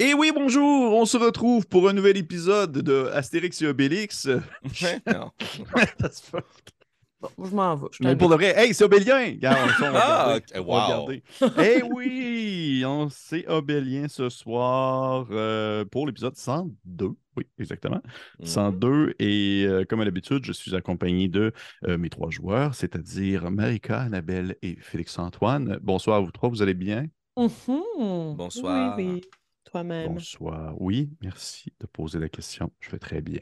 Et oui, bonjour, on se retrouve pour un nouvel épisode de Astérix et Obélix. non. Bon, je m'en vais. Je Mais pour de vrai, hey, c'est Obélien! Regarde, on, Ah, wow. Eh oui, on c'est Obélien ce soir euh, pour l'épisode 102. Oui, exactement. Mhm. 102. Et euh, comme à l'habitude, je suis accompagné de euh, mes trois joueurs, c'est-à-dire Marika, Annabelle et Félix-Antoine. Bonsoir à vous trois, vous allez bien? Mhm. Bonsoir. Oui, oui. Toi-même. Bonsoir. Oui, merci de poser la question. Je fais très bien.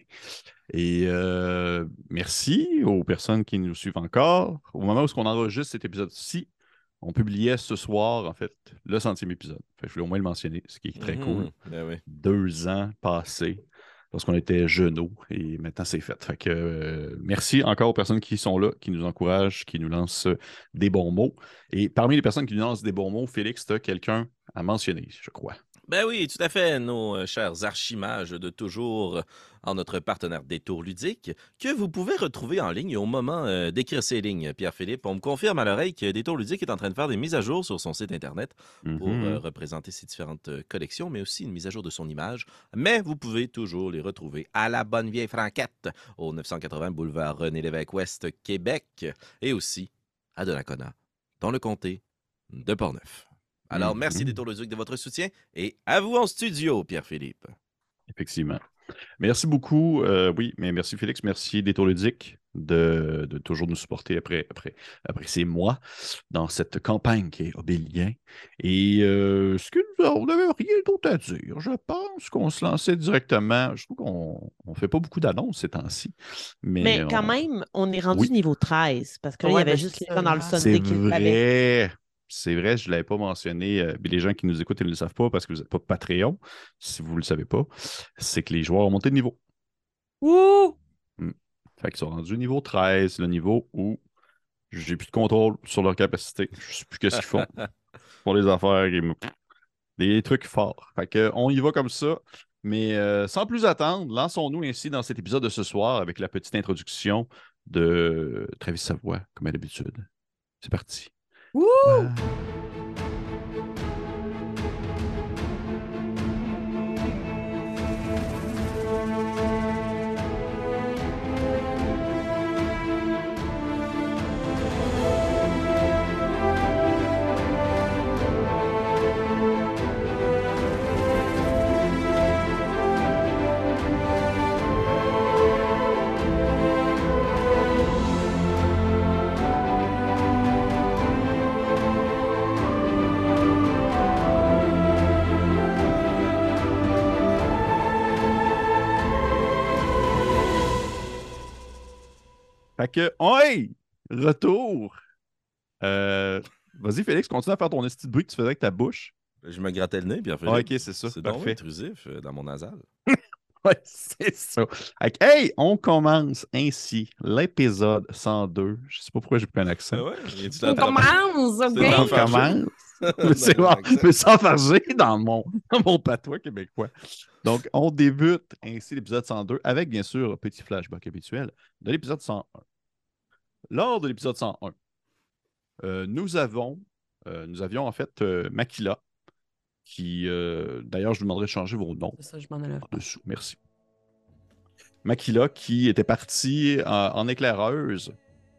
Et euh, merci aux personnes qui nous suivent encore. Au moment où on enregistre cet épisode-ci, on publiait ce soir, en fait, le centième épisode. Fait je voulais au moins le mentionner, ce qui est très Mhm. cool. Ben oui. Deux ans passés lorsqu'on était genoux et maintenant c'est fait. Fait que euh, merci encore aux personnes qui sont là, qui nous encouragent, qui nous lancent des bons mots. Et parmi les personnes qui nous lancent des bons mots, Félix, tu as quelqu'un à mentionner, je crois. Ben oui, tout à fait, nos euh, chers archimages de toujours euh, en notre partenaire Détour Ludique, que vous pouvez retrouver en ligne au moment euh, d'écrire ces lignes, Pierre-Philippe. On me confirme à l'oreille que Détour Ludique est en train de faire des mises à jour sur son site Internet pour Mhm. euh, représenter ses différentes collections, mais aussi une mise à jour de son image. Mais vous pouvez toujours les retrouver à la bonne vieille franquette, au 980 boulevard René-Lévesque-Ouest, Québec, et aussi à Donnacona, dans le comté de Portneuf. Alors, merci Mhm. Détour Ludique de votre soutien et à vous en studio, Pierre-Philippe. Effectivement. Merci beaucoup. euh, oui, mais merci Félix. Merci Détour Ludique de, de toujours nous supporter après, après, après ces mois dans cette campagne qui est Obélien. Et euh, ce que nous on n'avait rien d'autre à dire. Je pense qu'on se lançait directement. Je trouve qu'on ne fait pas beaucoup d'annonces ces temps-ci. Mais, Mais quand on- même, on est rendu Oui. niveau 13 parce que là, il y avait juste les gens dans le Sunday qui le vrai. C'est vrai, je ne l'avais pas mentionné. euh, les gens qui nous écoutent, ne le savent pas parce que vous n'êtes pas Patreon. Si vous ne le savez pas, c'est que les joueurs ont monté de niveau. Ouh! Fait qu'ils sont rendus niveau 13, le niveau où j'ai plus de contrôle sur leur capacité. Je sais plus qu'est-ce qu'ils font pour les affaires. Des trucs forts. Fait que, on y va comme ça. Mais euh, sans plus attendre, lançons-nous ainsi dans cet épisode de ce soir avec la petite introduction de Travis Savoie, comme à l'habitude. C'est parti. Ouh! Ah. Fait que, hey! Retour! Euh, Vas-y, Félix, continue à faire ton esti de bruit que tu faisais avec ta bouche. Je me grattais le nez, Pierre-Philippe. Ah, ok, c'est ça. C'est donc intrusif euh, dans mon nasal. Ouais, c'est ça. Fait que, hey, on commence ainsi l'épisode 102. Je sais pas pourquoi j'ai pris un accent. Ah ouais, On commence, C'est OK? dans On commence. Mais c'est bon, mais sans farger dans mon, dans mon patois québécois. Donc, on débute ainsi l'épisode 102 avec, bien sûr, un petit flashback habituel de l'épisode 101. Lors de l'épisode 101, euh, nous avons, euh, nous avions en fait euh, Makila, qui, d'ailleurs, je vous demanderai de changer vos noms C'est ça, je m'en allais. en dessous. Merci. Makila qui était partie en, éclaireuse.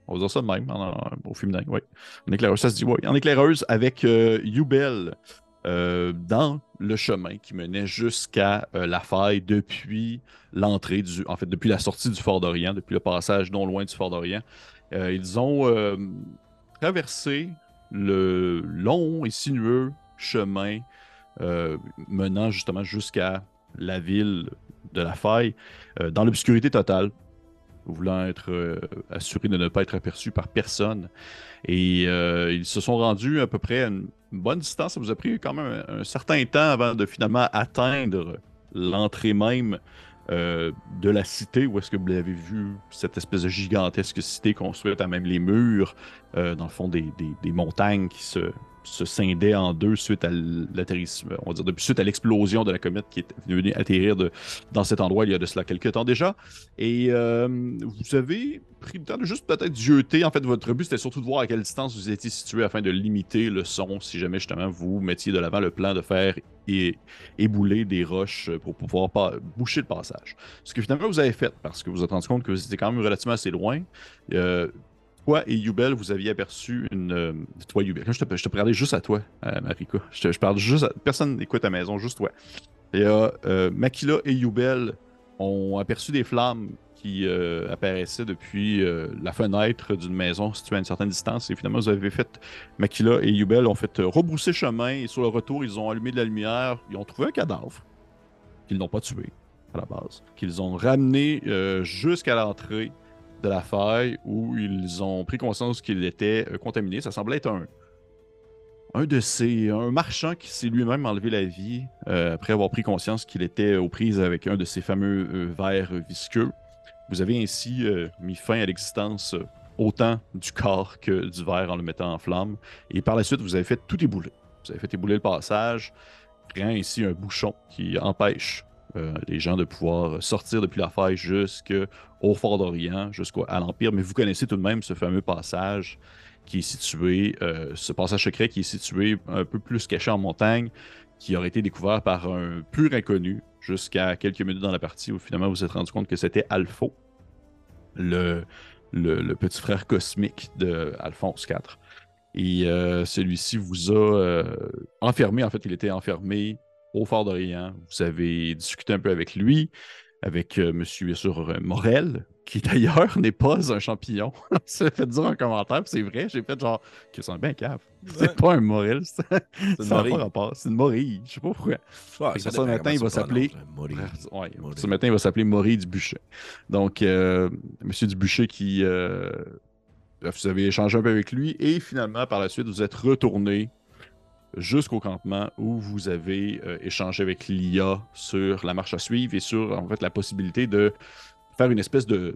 On va dire ça de même, en- en- au féminin, oui. En éclaireuse, ça se dit, oui. En éclaireuse avec Yubel dans le chemin qui menait jusqu'à euh, la faille depuis l'entrée du. En fait, depuis la sortie du Fort d'Orient, depuis le passage non loin du Fort d'Orient. Euh, ils ont euh, traversé le long et sinueux chemin euh, menant justement jusqu'à la ville de la faille dans l'obscurité totale, voulant être assurés de ne pas être aperçus par personne. Et ils se sont rendus à peu près à une bonne distance. Ça vous a pris quand même un certain temps avant de finalement atteindre l'entrée même euh, de la cité, où est-ce que vous l'avez vu, cette espèce de gigantesque cité construite à même les murs, euh, dans le fond des, montagnes qui se, se scindait en deux suite à l'atterrissement, on va dire, suite à l'explosion de la comète qui est venue atterrir dans cet endroit il y a de cela quelques temps déjà. Et euh, vous avez pris le temps de juste peut-être jeter. En fait, votre but c'était surtout de voir à quelle distance vous étiez situé afin de limiter le son si jamais justement vous mettiez de l'avant le plan de faire ébouler des roches pour pouvoir boucher le passage. Ce que finalement vous avez fait parce que vous vous êtes rendu compte que vous étiez quand même relativement assez loin. Euh, toi et Yubel, vous aviez aperçu une. euh, toi, Yubel. Je te, parlais juste à toi, euh, Marika. Je, parle juste à. Personne n'écoute à la maison, juste toi. Et euh, Makila et Yubel ont aperçu des flammes qui apparaissaient depuis la fenêtre d'une maison située à une certaine distance. Et finalement, vous avez fait. Makila et Yubel ont fait rebrousser chemin. Et sur le retour, ils ont allumé de la lumière. Ils ont trouvé un cadavre qu'ils n'ont pas tué à la base. Qu'ils ont ramené jusqu'à l'entrée de la faille où ils ont pris conscience qu'il était euh, contaminé. Ça semblait être un, un de ces. un marchand qui s'est lui-même enlevé la vie euh, après avoir pris conscience qu'il était aux prises avec un de ces fameux euh, vers visqueux. Vous avez ainsi euh, mis fin à l'existence autant du corps que du verre en le mettant en flamme. Et par la suite, vous avez fait tout ébouler. Vous avez fait ébouler le passage, créant ainsi un bouchon qui empêche euh, les gens de pouvoir sortir depuis la faille jusqu'au Fort d'Orient, jusqu'à l'Empire. Mais vous connaissez tout de même ce fameux passage qui est situé, euh, ce passage secret qui est situé un peu plus caché en montagne, qui aurait été découvert par un pur inconnu jusqu'à quelques minutes dans la partie où finalement vous vous êtes rendu compte que c'était Alpho, le, petit frère cosmique de Alphonse IV. Et euh, celui-ci vous a enfermé, en fait, il était enfermé au Fort d'Orient. Vous avez discuté un peu avec lui, avec euh, monsieur, bien sûr, euh, Morel, qui d'ailleurs n'est pas un champignon. Ça fait dire un commentaire, puis c'est vrai, j'ai fait genre, que c'est bien cave. C'est pas un Morel, c'est une ça n'a pas morille. rapport, c'est une morille, je sais pas pourquoi. Ouais, Fait que ça ça, dépend matin, il va s'appeler- morille. Ouais, Morille. ce matin, il va s'appeler Maury Dubuchet. Donc, euh, Monsieur Dubuchet qui. euh, vous avez échangé un peu avec lui et finalement, par la suite, vous êtes retourné jusqu'au campement où vous avez euh, échangé avec l'IA sur la marche à suivre et sur la possibilité de faire une espèce de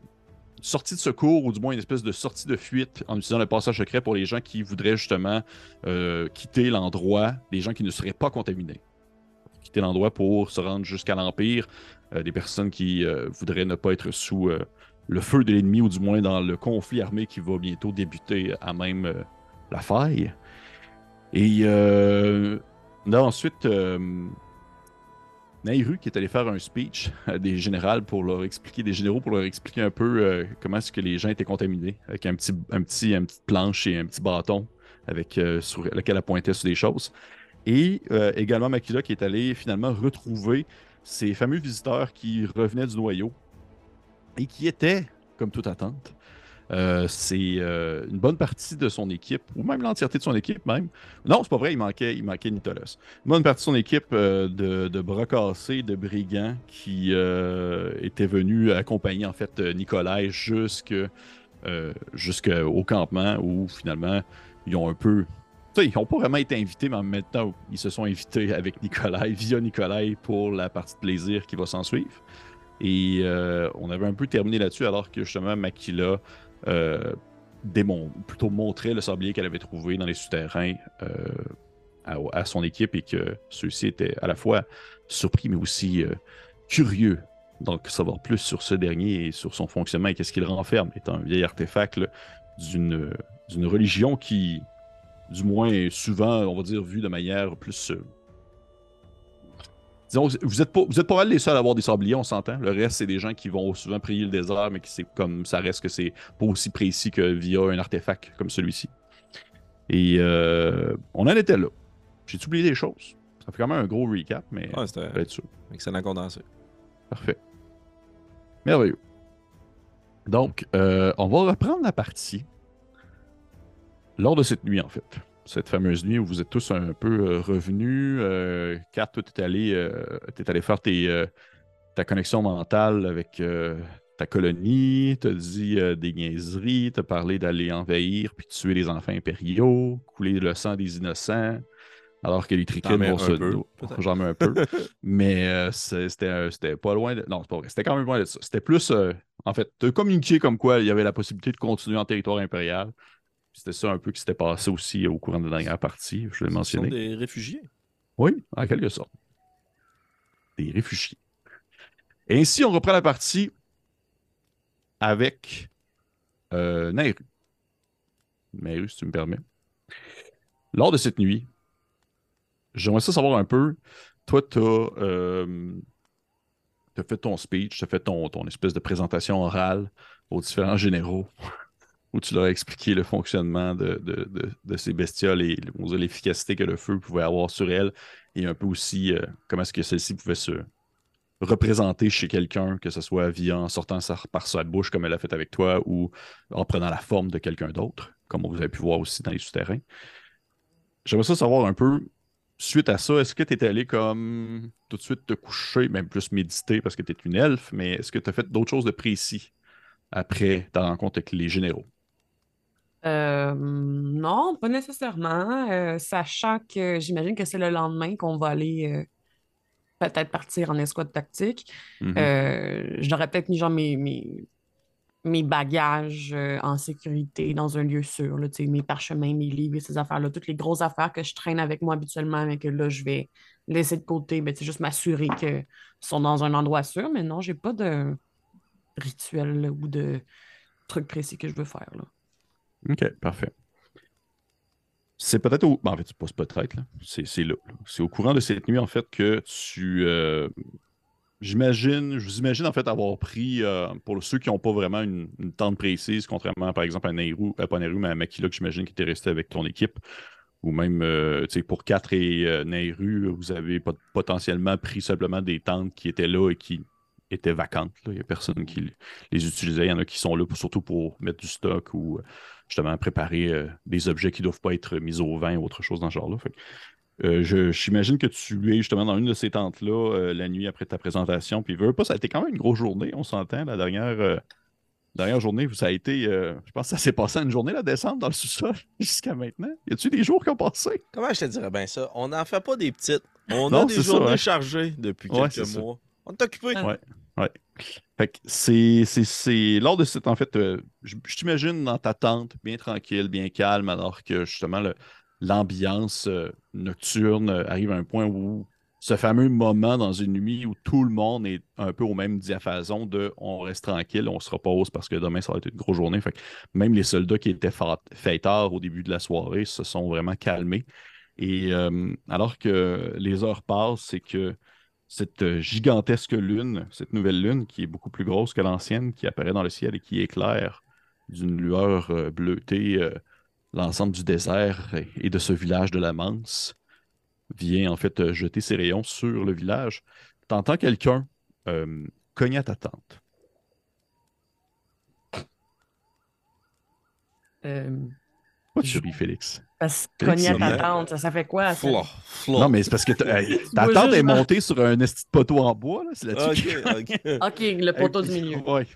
sortie de secours ou du moins une espèce de sortie de fuite en utilisant le passage secret pour les gens qui voudraient justement euh, quitter l'endroit, des gens qui ne seraient pas contaminés. Quitter l'endroit pour se rendre jusqu'à l'Empire, euh, des personnes qui voudraient ne pas être sous le feu de l'ennemi ou du moins dans le conflit armé qui va bientôt débuter à même la faille. Et euh, là, ensuite, euh, Nairu qui est allé faire un speech à des générales pour leur expliquer, des généraux pour leur expliquer un peu euh, comment est-ce que les gens étaient contaminés, avec un petit, un petit, une petite planche et un petit bâton avec, euh, sur lequel elle pointait sur des choses. Et également Makila qui est allé finalement retrouver ces fameux visiteurs qui revenaient du noyau et qui étaient, comme toute attente, euh, c'est euh, une bonne partie de son équipe, ou même l'entièreté de son équipe même. Non, c'est pas vrai, il manquait, il manquait. Une bonne partie de son équipe euh, de, de de brigands qui étaient venus accompagner en fait Nicolas jusqu'au campement où finalement ils ont un peu. Ils n'ont pas vraiment été invités, mais temps, ils se sont invités avec Nicolas, via Nicolas, pour la partie de plaisir qui va s'en suivre. Et on avait un peu terminé là-dessus, alors que justement, Makila démon- plutôt montrait le sablier qu'elle avait trouvé dans les souterrains euh, à, son équipe et que ceux-ci étaient à la fois surpris, mais aussi euh, curieux. Donc, savoir plus sur ce dernier et sur son fonctionnement et qu'est-ce qu'il renferme, étant un vieil artefact d'une religion qui, du moins, souvent, on va dire, vue de manière plus. euh, Disons, vous êtes, pas, vous êtes pas mal les seuls à avoir des sabliers, on s'entend. Le reste, c'est des gens qui vont souvent prier le désert, mais qui c'est comme ça reste que c'est pas aussi précis que via un artefact comme celui-ci. Et euh, on en était là. J'ai oublié des choses. Ça fait quand même un gros recap, mais Ouais, c'était être sûr. excellent condensé. Parfait. Merveilleux. Donc, euh, on va reprendre la partie lors de cette nuit, en fait. Cette fameuse nuit où vous êtes tous un peu euh, revenus. Euh, Kat, toi, t'es allé, euh, allé faire tes, euh, ta connexion mentale avec ta colonie. T'as dit des niaiseries. T'as parlé d'aller envahir puis tuer les enfants impériaux, couler le sang des innocents. Alors que les mets vont se. J'en mets un peu. Mais c'était pas loin de. Non, c'est pas vrai. C'était quand même loin de ça. C'était plus. en fait, de communiquer comme quoi il y avait la possibilité de continuer en territoire impérial. C'était ça un peu qui s'était passé aussi au courant de la dernière partie, je l'ai Ce sont mentionné. des réfugiés. Oui, en quelque sorte. Des réfugiés. Et ainsi, on reprend la partie avec euh, Nairu. Nairu, si tu me permets. Lors de cette nuit, j'aimerais ça savoir un peu. Toi, tu as, fait ton speech, tu as fait ton, ton espèce de présentation orale aux différents généraux où tu leur as expliqué le fonctionnement de, ces bestioles et l'efficacité que le feu pouvait avoir sur elles et un peu aussi euh, comment est-ce que celle-ci pouvait se représenter chez quelqu'un, que ce soit via en sortant par sa bouche comme elle a fait avec toi ou en prenant la forme de quelqu'un d'autre, comme vous avez pu voir aussi dans les souterrains. J'aimerais ça savoir un peu, suite à ça, est-ce que tu es allé comme tout de suite te coucher, même plus méditer parce que tu es une elfe, mais est-ce que tu as fait d'autres choses de précis après ta rencontre avec les généraux? Euh, non, pas nécessairement. euh, sachant que j'imagine que c'est le lendemain qu'on va aller euh, peut-être partir en escouade tactique. Mhm. Euh, j'aurais peut-être mis genre mes, mes, mes bagages en sécurité dans un lieu sûr, là, mes parchemins, mes livres et ces affaires-là, toutes les grosses affaires que je traîne avec moi habituellement, mais que là, je vais laisser de côté, ben, tu sais, juste m'assurer qu'ils sont dans un endroit sûr. Mais non, j'ai pas de rituel là, ou de truc précis que je veux faire. Là. OK, parfait. C'est peut-être au. ben, en fait, c'est peut-être, là. C'est là. C'est au courant de cette nuit, en fait, que tu. euh, J'imagine, je vous imagine en fait avoir pris, euh, pour ceux qui n'ont pas vraiment une, tente précise, contrairement par exemple à Nehru, pas Nehru, mais à Makila, que j'imagine qui était resté avec ton équipe, ou même euh, tu sais, pour 4 et euh, Nehru, vous avez pot- potentiellement pris simplement des tentes qui étaient là et qui étaient vacantes. là. Il n'y a personne qui les utilisait. Il y en a qui sont là pour- surtout pour mettre du stock ou euh, justement préparer euh, des objets qui ne doivent pas être mis au vin ou autre chose dans ce genre-là. Euh, J'imagine que tu es justement dans une de ces tentes-là euh, la nuit après ta présentation. Puis, veux pas, ça a été quand même une grosse journée, on s'entend. La dernière, dernière journée, ça a été, je pense que ça s'est passé une journée, la descente dans le sous-sol jusqu'à maintenant. Y a-tu des jours qui ont passé? Comment je te dirais bien ça? On n'en fait pas des petites. On Non, a des ça, journées hein. chargées depuis Ouais, quelques ça. On est occupé. Ouais. Ouais. Fait que c'est, c'est, c'est lors de cette, en fait, euh, je, je t'imagine dans ta tente, bien tranquille, bien calme, alors que justement le- l'ambiance euh, nocturne euh, arrive à un point où ce fameux moment dans une nuit où tout le monde est un peu au même diapason de on reste tranquille, on se repose parce que demain ça va être une grosse journée. Fait que même les soldats qui étaient fêtards au début de la soirée se sont vraiment calmés. Et euh, alors que les heures passent, c'est que cette euh, gigantesque lune, cette nouvelle lune qui est beaucoup plus grosse que l'ancienne, qui apparaît dans le ciel et qui éclaire d'une lueur euh, bleutée euh, l'ensemble du désert et, et de ce village de la Manse, vient en fait jeter ses rayons sur le village. T'entends quelqu'un euh, cogner à ta tente. Pourquoi tu ris, Félix? Parce que cogner ta tente, ça, ça fait quoi? ça? Fla, fla. Non, mais c'est parce que hey, ta juste est montée sur un esti de poteau en bois. là, C'est là-dessus Ok, le poteau du milieu. Ouais.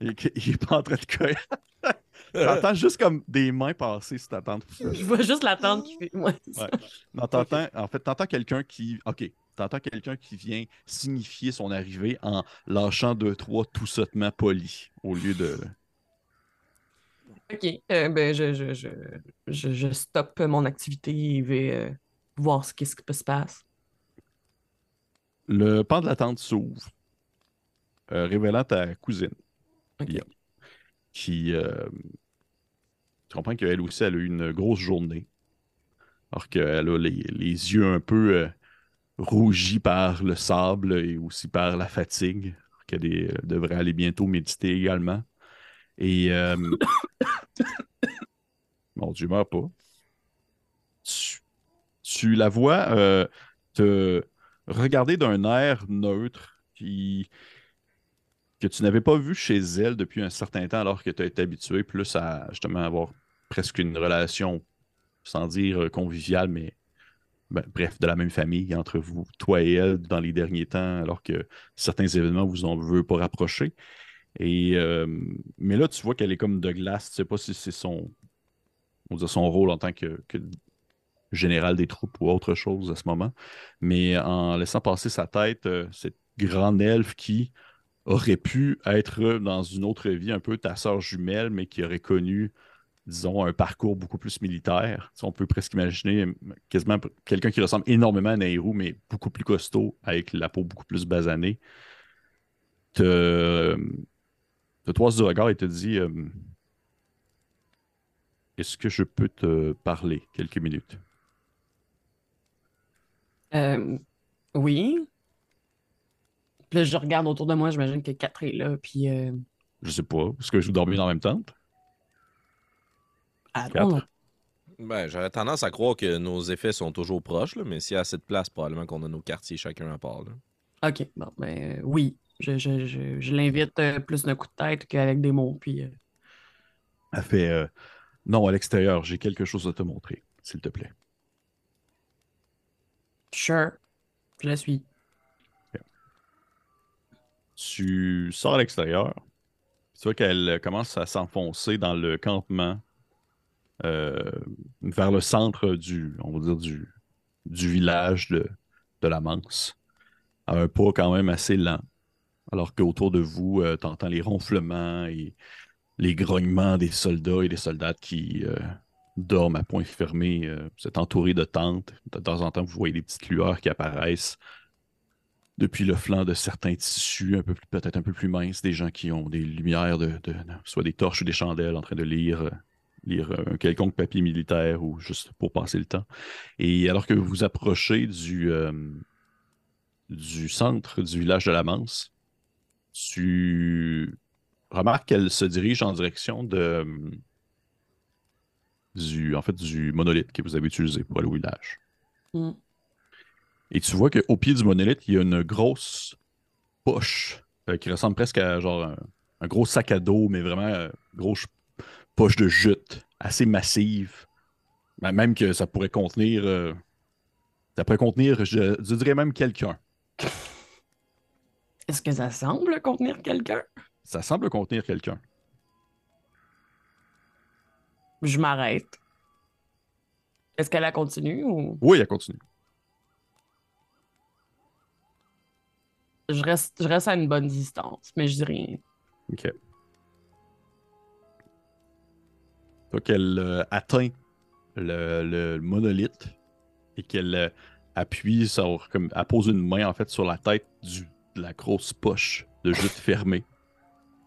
Il, il est pas en train de cogner. T'entends juste comme des mains passer sur ta tente. Je vois juste la tente qui fait. Ouais. Non, t'entends, en fait, t'entends quelqu'un qui. OK. T'entends quelqu'un qui vient signifier son arrivée en lâchant deux, trois tout sottement polis au lieu de. OK. euh, ben, je, je, je, je, stoppe mon activité et vais euh, voir ce qui ce qui se passe. Le pan de la tente s'ouvre, euh, révélant ta cousine, qui. tu comprends qu'elle aussi, elle a eu une grosse journée. Alors qu'elle a les, les yeux un peu rougis par le sable et aussi par la fatigue. Qu'elle devrait aller bientôt méditer également. Et. euh, Mon Dieu, meurs pas. Tu, la vois euh, te regarder d'un air neutre qui, que tu n'avais pas vu chez elle depuis un certain temps, alors que tu as été habitué plus à justement avoir presque une relation, sans dire euh, conviviale, mais ben, bref, de la même famille entre vous, toi et elle, dans les derniers temps, alors que certains événements vous en veulent pas rapprocher. Et, euh, mais là, tu vois qu'elle est comme de glace. Tu sais pas si c'est son, son rôle en tant que, général des troupes ou autre chose à ce moment. Mais en laissant passer sa tête, euh, cette grande elfe qui aurait pu être dans une autre vie un peu ta sœur jumelle, mais qui aurait connu disons, un parcours beaucoup plus militaire. On peut presque imaginer euh, quasiment quelqu'un qui ressemble énormément à Nairou, mais beaucoup plus costaud, avec la peau beaucoup plus basanée. Te toise du regard et te dit euh, Est-ce que je peux te parler quelques minutes? Euh, oui. Puis là, je regarde autour de moi, j'imagine que Catherine est là, puis... Euh... Je sais pas. Est-ce que je vous dormir dans la même tente? Ah, non. Ben, j'aurais tendance à croire que nos effets sont toujours proches, là, mais s'il y a assez de place, probablement qu'on a nos quartiers chacun à part. là. OK, bon, ben euh, oui. Je, je, je, je l'invite euh, plus d'un coup de tête qu'avec des mots, puis... euh, Elle fait euh, Non, à l'extérieur, j'ai quelque chose à te montrer, s'il te plaît. Sure. Je la suis. Tu sors à l'extérieur. Tu vois qu'elle commence à s'enfoncer dans le campement euh, vers le centre du, on va dire, du, du village de, de la Manse. À un pas quand même assez lent. Alors qu'autour de vous, tu entends les ronflements et les grognements des soldats et des soldates qui euh, dorment à point fermé. euh, vous êtes entouré de tentes. De temps en temps, vous voyez des petites lueurs qui apparaissent depuis le flanc de certains tissus, peut-être un peu plus minces, des gens qui ont des lumières, de, soit des torches ou des chandelles en train de lire, euh, lire un quelconque papier militaire ou juste pour passer le temps. Et alors que vous vous approchez du, euh, du centre du village de la Manse, tu remarques qu'elle se dirige en direction de, du, en fait, du monolithe que vous avez utilisé pour aller au village. Hmm. Et tu vois qu'au pied du monolithe, il y a une grosse poche euh, qui ressemble presque à genre un, un gros sac à dos, mais vraiment euh, grosse poche de jute, assez massive. Même que ça pourrait contenir. euh, ça pourrait contenir, je, je dirais même quelqu'un. Est-ce que ça semble contenir quelqu'un? Ça semble contenir quelqu'un. Je m'arrête. Est-ce qu'elle a continué ou? Oui, elle continue. je reste, je reste à une bonne distance, mais je dis rien. OK. Donc, qu'elle euh, atteint le, le monolithe et qu'elle euh, appuie sur, comme, elle pose une main en fait sur la tête du, la grosse poche de jute fermée.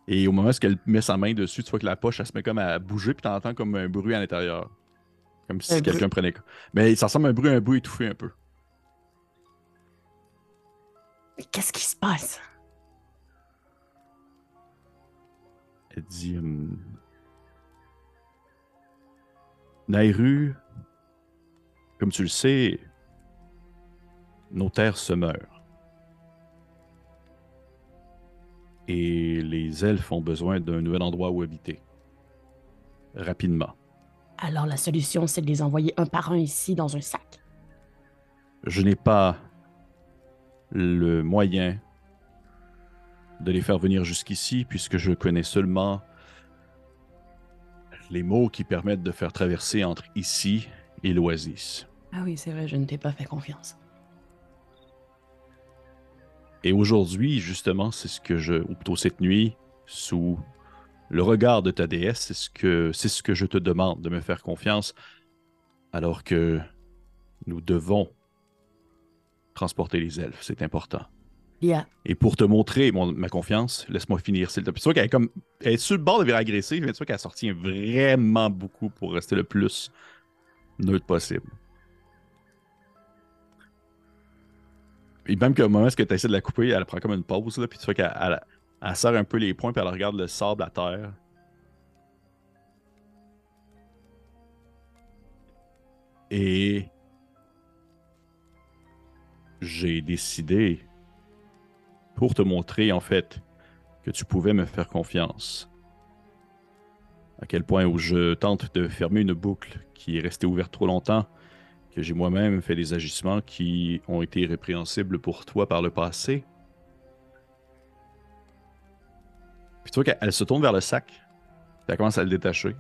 Et au moment où elle met sa main dessus, tu vois que la poche, elle se met comme à bouger, puis t'entends comme un bruit à l'intérieur. Comme si Un quelqu'un prenait. Mais ça ressemble à un bruit, un bruit étouffé un peu. Mais qu'est-ce qui se passe? Elle dit hum, Nairu, comme tu le sais, nos terres se meurent. Et les elfes ont besoin d'un nouvel endroit où habiter. Rapidement. Alors la solution, c'est de les envoyer un par un ici dans un sac. Je n'ai pas le moyen de les faire venir jusqu'ici puisque je connais seulement les mots qui permettent de faire traverser entre ici et l'oasis. Ah oui, c'est vrai, je ne t'ai pas fait confiance. Et aujourd'hui, justement, c'est ce que je, ou plutôt cette nuit, sous le regard de ta déesse, c'est ce que, c'est ce que je te demande de me faire confiance, alors que nous devons transporter les elfes, c'est important. Lia, Et pour te montrer mon- ma confiance, laisse-moi finir, s'il te plaît. Tu vois qu'elle est comme, elle est sur le bord de virer agressive, mais tu vois qu'elle sortit vraiment beaucoup pour rester le plus neutre possible. Et même qu'au moment où tu essaies de la couper, elle prend comme une pause, là, puis tu vois qu'elle elle, elle serre un peu les poings, puis elle regarde le sable à terre. Et j'ai décidé, pour te montrer en fait que tu pouvais me faire confiance, à quel point où je tente de fermer une boucle qui est restée ouverte trop longtemps, que j'ai moi-même fait des agissements qui ont été répréhensibles pour toi par le passé. Puis tu vois qu'elle elle se tourne vers le sac, puis elle commence à le détacher.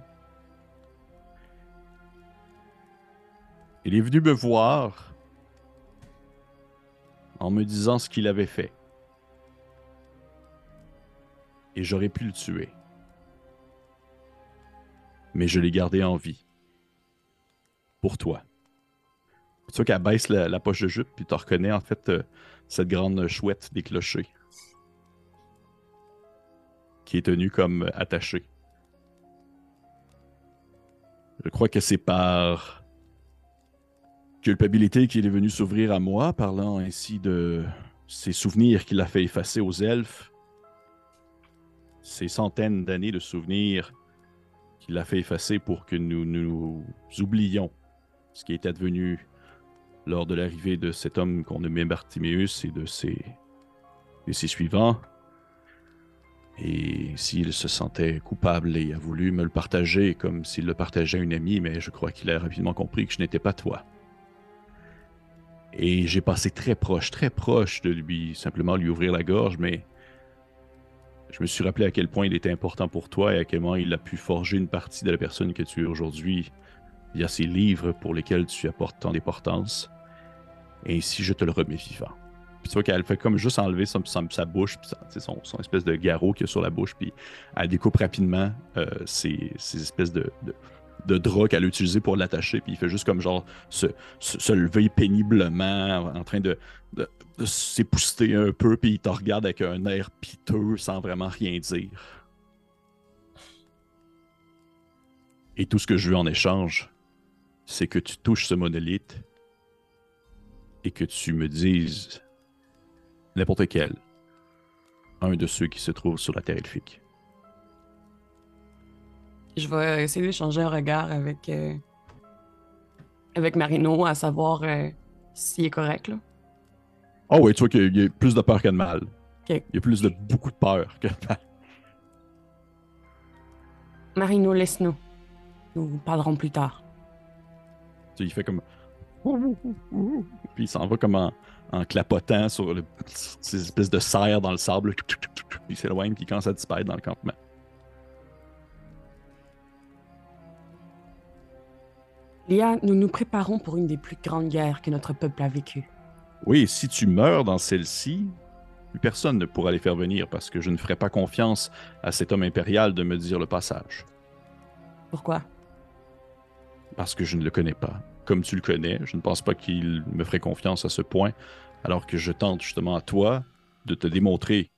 Il est venu me voir en me disant ce qu'il avait fait. Et j'aurais pu le tuer. mais je l'ai gardé en vie. Pour toi. Tu vois qu'elle baisse la, poche de jupe, puis tu reconnais en fait euh, cette grande chouette des clochers. Qui est tenue comme attachée. Je crois que c'est par culpabilité qu'il est venu s'ouvrir à moi, parlant ainsi de ses souvenirs qu'il a fait effacer aux elfes, ces centaines d'années de souvenirs qu'il a fait effacer pour que nous nous oublions ce qui est advenu lors de l'arrivée de cet homme qu'on nommait Bartiméus et de ses, suivants. Et s'il se sentait coupable et a voulu me le partager comme s'il le partageait à une amie, mais je crois qu'il a rapidement compris que je n'étais pas toi. Et j'ai passé très proche, très proche de lui, simplement lui ouvrir la gorge, mais je me suis rappelé à quel point il était important pour toi et à quel point il a pu forger une partie de la personne que tu es aujourd'hui via ces livres pour lesquels tu apportes tant d'importance. Et je te le remets vivant. Puis tu vois qu'elle fait comme juste enlever sa bouche, puis son, espèce de garrot qu'il y a sur la bouche, puis elle découpe rapidement euh, ces, ces espèces de, de, qu'elle a utilisés pour l'attacher, puis il fait juste comme genre se lever péniblement, en train de, de, de s'épousseter un peu, puis il te regarde avec un air piteux sans vraiment rien dire. Et tout ce que je veux en échange, c'est que tu touches ce monolithe et que tu me dises n'importe quel, un de ceux qui se trouvent sur la Terre elfique. Je vais essayer d'échanger un regard avec, euh, avec Marino, à savoir euh, s'il est correct. Là. Ah oui, tu vois qu'il y a plus de peur que de mal. Il y a plus de beaucoup de peur que de mal. Marino, laisse-nous. Nous parlerons plus tard. Tu sais, il fait comme. Puis il s'en va comme en, en clapotant sur le, ces espèces de serres dans le sable. Puis il s'éloigne, puis il commence à disparaître dans le campement. Lia, nous nous préparons pour une des plus grandes guerres que notre peuple a vécues. Oui, et si tu meurs dans celle-ci, personne ne pourra les faire venir parce que je ne ferai pas confiance à cet homme impérial de me dire le passage. Pourquoi? Parce que je ne le connais pas. Comme tu le connais, je ne pense pas qu'il me ferait confiance à ce point, alors que je tente justement à toi de te démontrer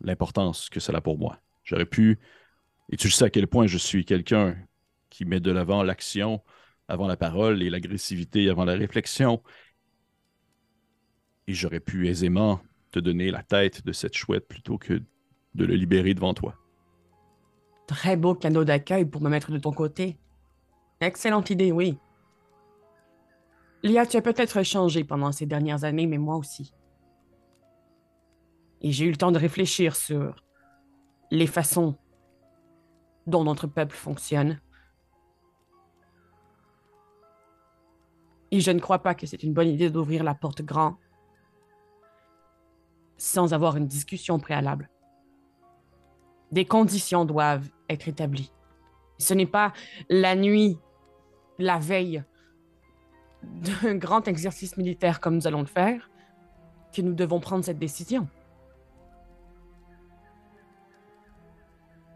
l'importance que cela a pour moi. J'aurais pu, et tu sais à quel point je suis quelqu'un qui met de l'avant l'action avant la parole et l'agressivité avant la réflexion. Et j'aurais pu aisément te donner la tête de cette chouette plutôt que de le libérer devant toi. Très beau cadeau d'accueil pour me mettre de ton côté. Excellente idée, oui. Lia, tu as peut-être changé pendant ces dernières années, mais moi aussi. Et j'ai eu le temps de réfléchir sur les façons dont notre peuple fonctionne. Et je ne crois pas que c'est une bonne idée d'ouvrir la porte grand sans avoir une discussion préalable. Des conditions doivent être établies. Ce n'est pas la nuit, la veille d'un grand exercice militaire comme nous allons le faire que nous devons prendre cette décision.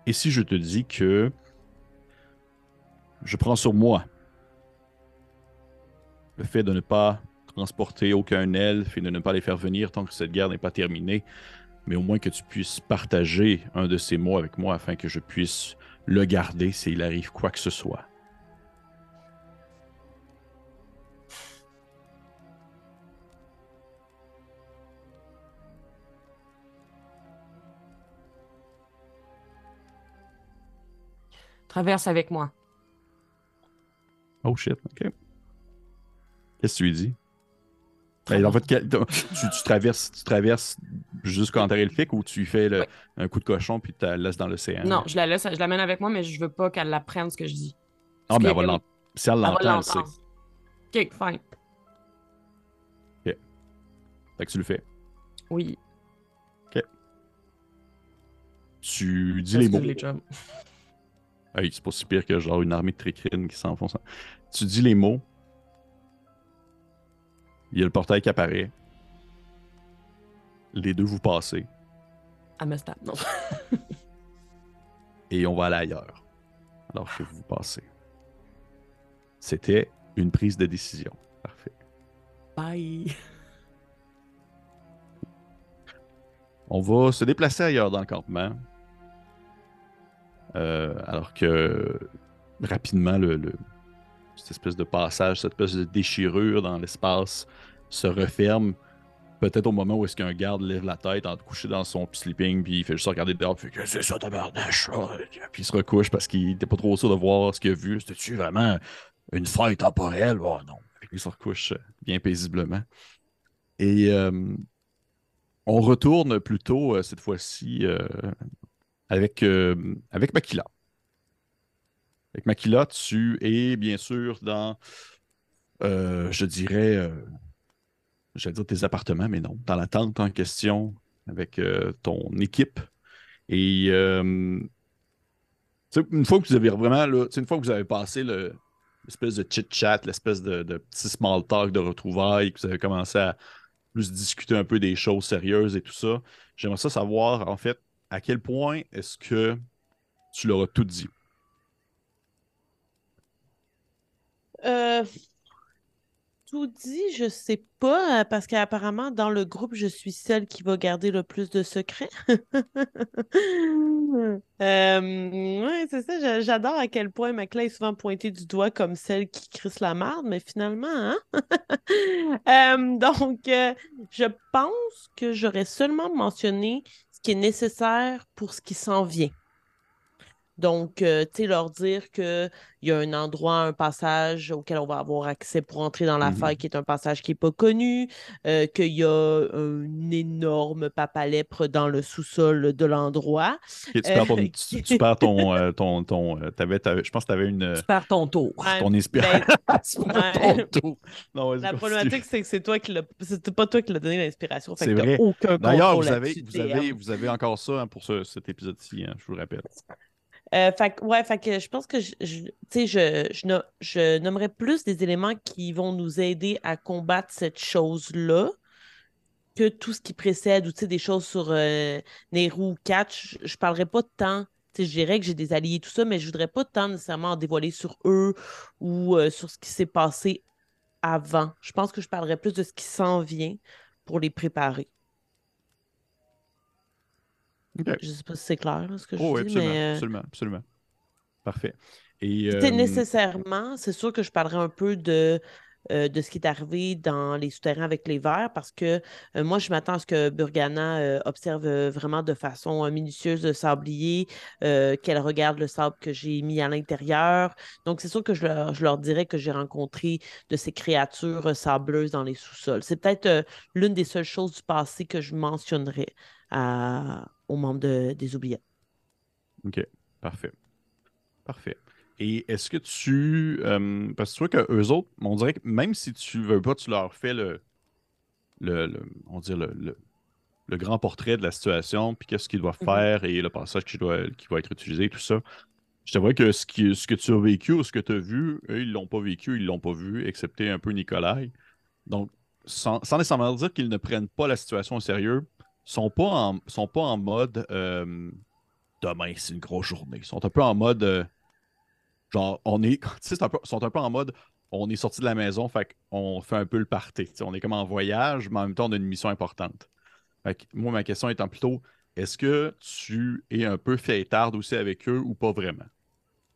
Et si je te dis que je prends sur moi le fait de ne pas transporter aucun elfe et de ne pas les faire venir tant que cette guerre n'est pas terminée, mais au moins que tu puisses partager un de ces mots avec moi afin que je puisse le garder s'il arrive quoi que ce soit. Traverse avec moi. Oh shit, ok. Qu'est-ce que tu lui dis? Ben, en fait, tu, tu traverses, tu traverses jusqu'en terre elfique ou tu fais le- Oui. un coup de cochon puis tu la laisses dans l'océan? Non, je la laisse, je l'amène avec moi, mais je veux pas qu'elle apprenne ce que je dis. Ah, mais elle va l'entendre. Si elle l'entend, elle sait. Ok, fine. Fait que tu le fais. Oui. Tu dis les mots. Hey, c'est pas si pire que genre une armée de tricrines qui s'enfonce. Tu dis les mots. Il y a le portail qui apparaît. Les deux vous passez. À Ah, stop. Non. Et on va aller ailleurs. alors que vous passez. C'était une prise de décision. Parfait. Bye. On va se déplacer ailleurs dans le campement. Euh, alors que rapidement, cette espèce de passage, cette espèce de déchirure dans l'espace se referme. Peut-être au moment où est-ce qu'un garde lève la tête en couché dans son sleeping, puis il fait juste regarder dehors, puis il que c'est ça, tabarnache? Puis il se recouche parce qu'il était pas trop sûr de voir ce qu'il a vu. C'était-tu vraiment une faille temporelle? Oh non. Qu'il se recouche bien paisiblement. Et euh, on retourne plutôt euh, cette fois-ci avec, euh, avec Makila. Avec Makila, tu es bien sûr dans, euh, je dirais, euh, j'allais dire tes appartements, mais non, dans la tente en question avec euh, ton équipe. Et euh, une fois que vous avez vraiment, là, une fois que vous avez passé le- l'espèce de chit-chat, l'espèce de, de petit small talk de retrouvailles, que vous avez commencé à plus discuter un peu des choses sérieuses et tout ça, j'aimerais ça savoir, en fait, à quel point est-ce que tu leur as tout dit? Euh, tout dit, je sais pas, euh, parce qu'apparemment, dans le groupe, je suis celle qui va garder le plus de secrets. Euh, ouais, c'est ça, j'a- j'adore à quel point Macla est souvent pointée du doigt comme celle qui crisse la marde, mais finalement, hein? Euh, donc, je pense que j'aurais seulement mentionné ce qui est nécessaire pour ce qui s'en vient. Donc, euh, tu sais, leur dire qu'il y a un endroit, un passage auquel on va avoir accès pour entrer dans la Mhm. faille, qui est un passage qui n'est pas connu, euh, qu'il y a un énorme papa lèpre dans le sous-sol de l'endroit. Ok, tu perds ton, Euh, tu, tu perds ton, euh, ton, ton, t'avais- je pense que tu avais une, Tu perds ton tour. Ouais, ton inspiration. ben, Tu perds ouais. ton tour. Non, vas-y, la problématique, c'est que c'est toi qui l'as. C'était pas toi qui l'as donné l'inspiration. Fait C'est vrai. D'ailleurs, vous avez, là-dessus, vous, avez, TM. vous avez encore ça hein, pour ce- cet épisode-ci, hein, je vous le rappelle. Euh, ouais, fait que je pense que je, je- je, je, plus des éléments qui vont nous aider à combattre cette chose-là que tout ce qui précède ou des choses sur euh, Nehru ou Catch. Je, je parlerai pas tant. Je dirais que j'ai des alliés et tout ça, mais je voudrais pas tant nécessairement en dévoiler sur eux ou euh, sur ce qui s'est passé avant. Je pense que je parlerai plus de ce qui s'en vient pour les préparer. Je sais pas si c'est clair là, ce que je Oh, oui, dis, absolument, mais. euh, absolument, absolument. Parfait. Et, C'était euh, nécessairement, c'est sûr que je parlerai un peu de, euh, de ce qui est arrivé dans les souterrains avec les vers parce que euh, moi, je m'attends à ce que Burgana observe vraiment de façon minutieuse le sablier, qu'elle regarde le sable que j'ai mis à l'intérieur. Donc, c'est sûr que je leur, je leur dirais que j'ai rencontré de ces créatures sableuses dans les sous-sols. C'est peut-être l'une des seules choses du passé que je mentionnerais à- aux membres de- des oubliettes. OK, parfait. Parfait. Et est-ce que tu. euh, parce que tu vois que eux autres, on dirait que même si tu veux pas, tu leur fais le. le, le- on dirait le, le, le grand portrait de la situation, puis qu'est-ce qu'ils doivent Mhm. faire et le passage qui, doit, qui va être utilisé, tout ça. Je t'avoue que ce, qui, ce que tu as vécu ou ce que tu as vu, eux, ils l'ont pas vécu, ils l'ont pas vu, excepté un peu Nikolai. Donc, sans, sans nécessairement dire qu'ils ne prennent pas la situation au sérieux, sont pas en, sont pas en mode euh, demain, c'est une grosse journée. Sont un peu en mode euh, genre, on est. Tu sont un peu en mode on est sorti de la maison, fait qu'on fait un peu le party. On est comme en voyage, mais en même temps, on a une mission importante. Fait que moi, ma question étant plutôt est-ce que tu es un peu fêtarde aussi avec eux ou pas vraiment?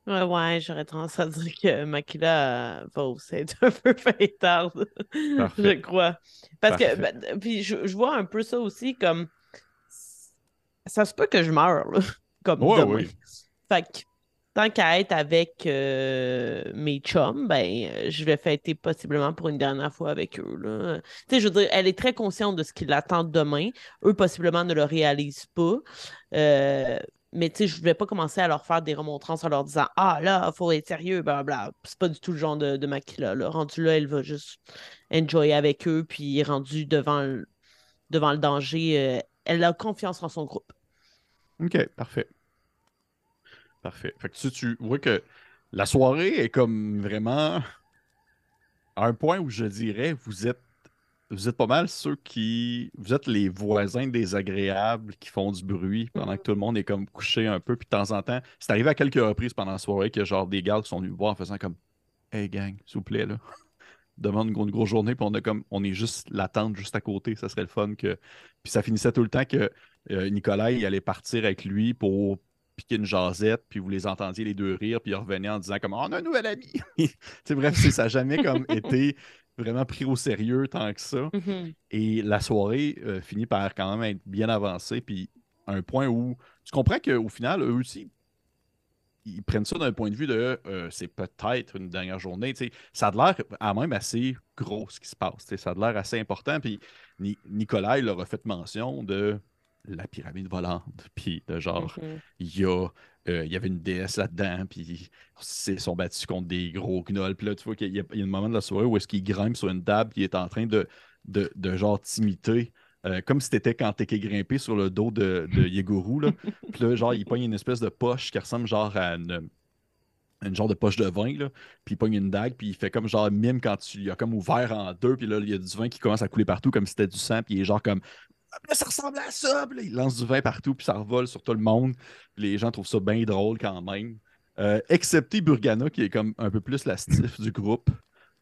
Ouais, ouais, j'aurais tendance à dire que Makila va aussi être un peu fêtarde, je crois. Parce que, ben, puis je, je vois un peu ça aussi comme. Ça se peut que je meure, là, comme Ouais, demain. ouais. Fait que, tant qu'à être avec euh, mes chums, ben, je vais fêter possiblement pour une dernière fois avec eux, là. Tu sais, je veux dire, elle est très consciente de ce qui l'attend demain. Eux, possiblement, ne le réalisent pas. Euh, mais tu sais, je vais pas commencer à leur faire des remontrances en leur disant Ah là, faut être sérieux, blablabla. C'est pas du tout le genre de, de Makila. Là. Rendu là, elle va juste enjoy avec eux, puis rendu devant le, devant le danger, euh, elle a confiance en son groupe. OK, parfait. Parfait. Fait que tu, tu vois que la soirée est comme vraiment à un point où je dirais vous êtes vous êtes pas mal ceux qui. Vous êtes les voisins désagréables qui font du bruit pendant que tout le monde est comme couché un peu. Puis de temps en temps, c'est arrivé à quelques reprises pendant la soirée que genre des gars qui sont venus me voir en faisant comme Hey gang, s'il vous plaît, là. Demande une, une grosse journée, puis on a comme on est juste l'attente juste à côté. Ça serait le fun que. Puis ça finissait tout le temps que euh, Nicolas il allait partir avec lui pour piquer une jasette, puis vous les entendiez les deux rire, puis il revenait en disant comme on a un nouvel ami. c'est bref, c'est- ça n'a jamais comme été vraiment pris au sérieux tant que ça. Mhm. Et la soirée euh, finit par quand même être bien avancée, puis un point où tu comprends qu'au final, eux aussi, ils prennent ça d'un point de vue de euh, c'est peut-être une dernière journée. Ça a l'air à même assez gros ce qui se passe. Ça a l'air assez important. Puis Ni- Nicolas, il leur a fait mention de la pyramide volante. Puis de genre, Mhm. il y, a, euh, il y avait une déesse là-dedans, puis ils se sont battus contre des gros gnolls. Puis là, tu vois qu'il y a, il y a un moment de la soirée où est-ce qu'il grimpe sur une table, puis il est en train de, de, de genre t'imiter. euh, comme si t'étais quand t'étais grimpé sur le dos de, de Yeguru, là. Puis là, genre, il pogne une espèce de poche qui ressemble genre à une, une genre de poche de vin, là. Puis il pogne une dague, puis il fait comme genre mime quand tu il a comme ouvert en deux, puis là, il y a du vin qui commence à couler partout comme si c'était du sang, puis il est genre comme là, ça ressemble à ça, Puis là, il lance du vin partout, puis ça revole sur tout le monde. Puis les gens trouvent ça bien drôle quand même. Euh, excepté Burgana, qui est comme un peu plus la stiff du groupe,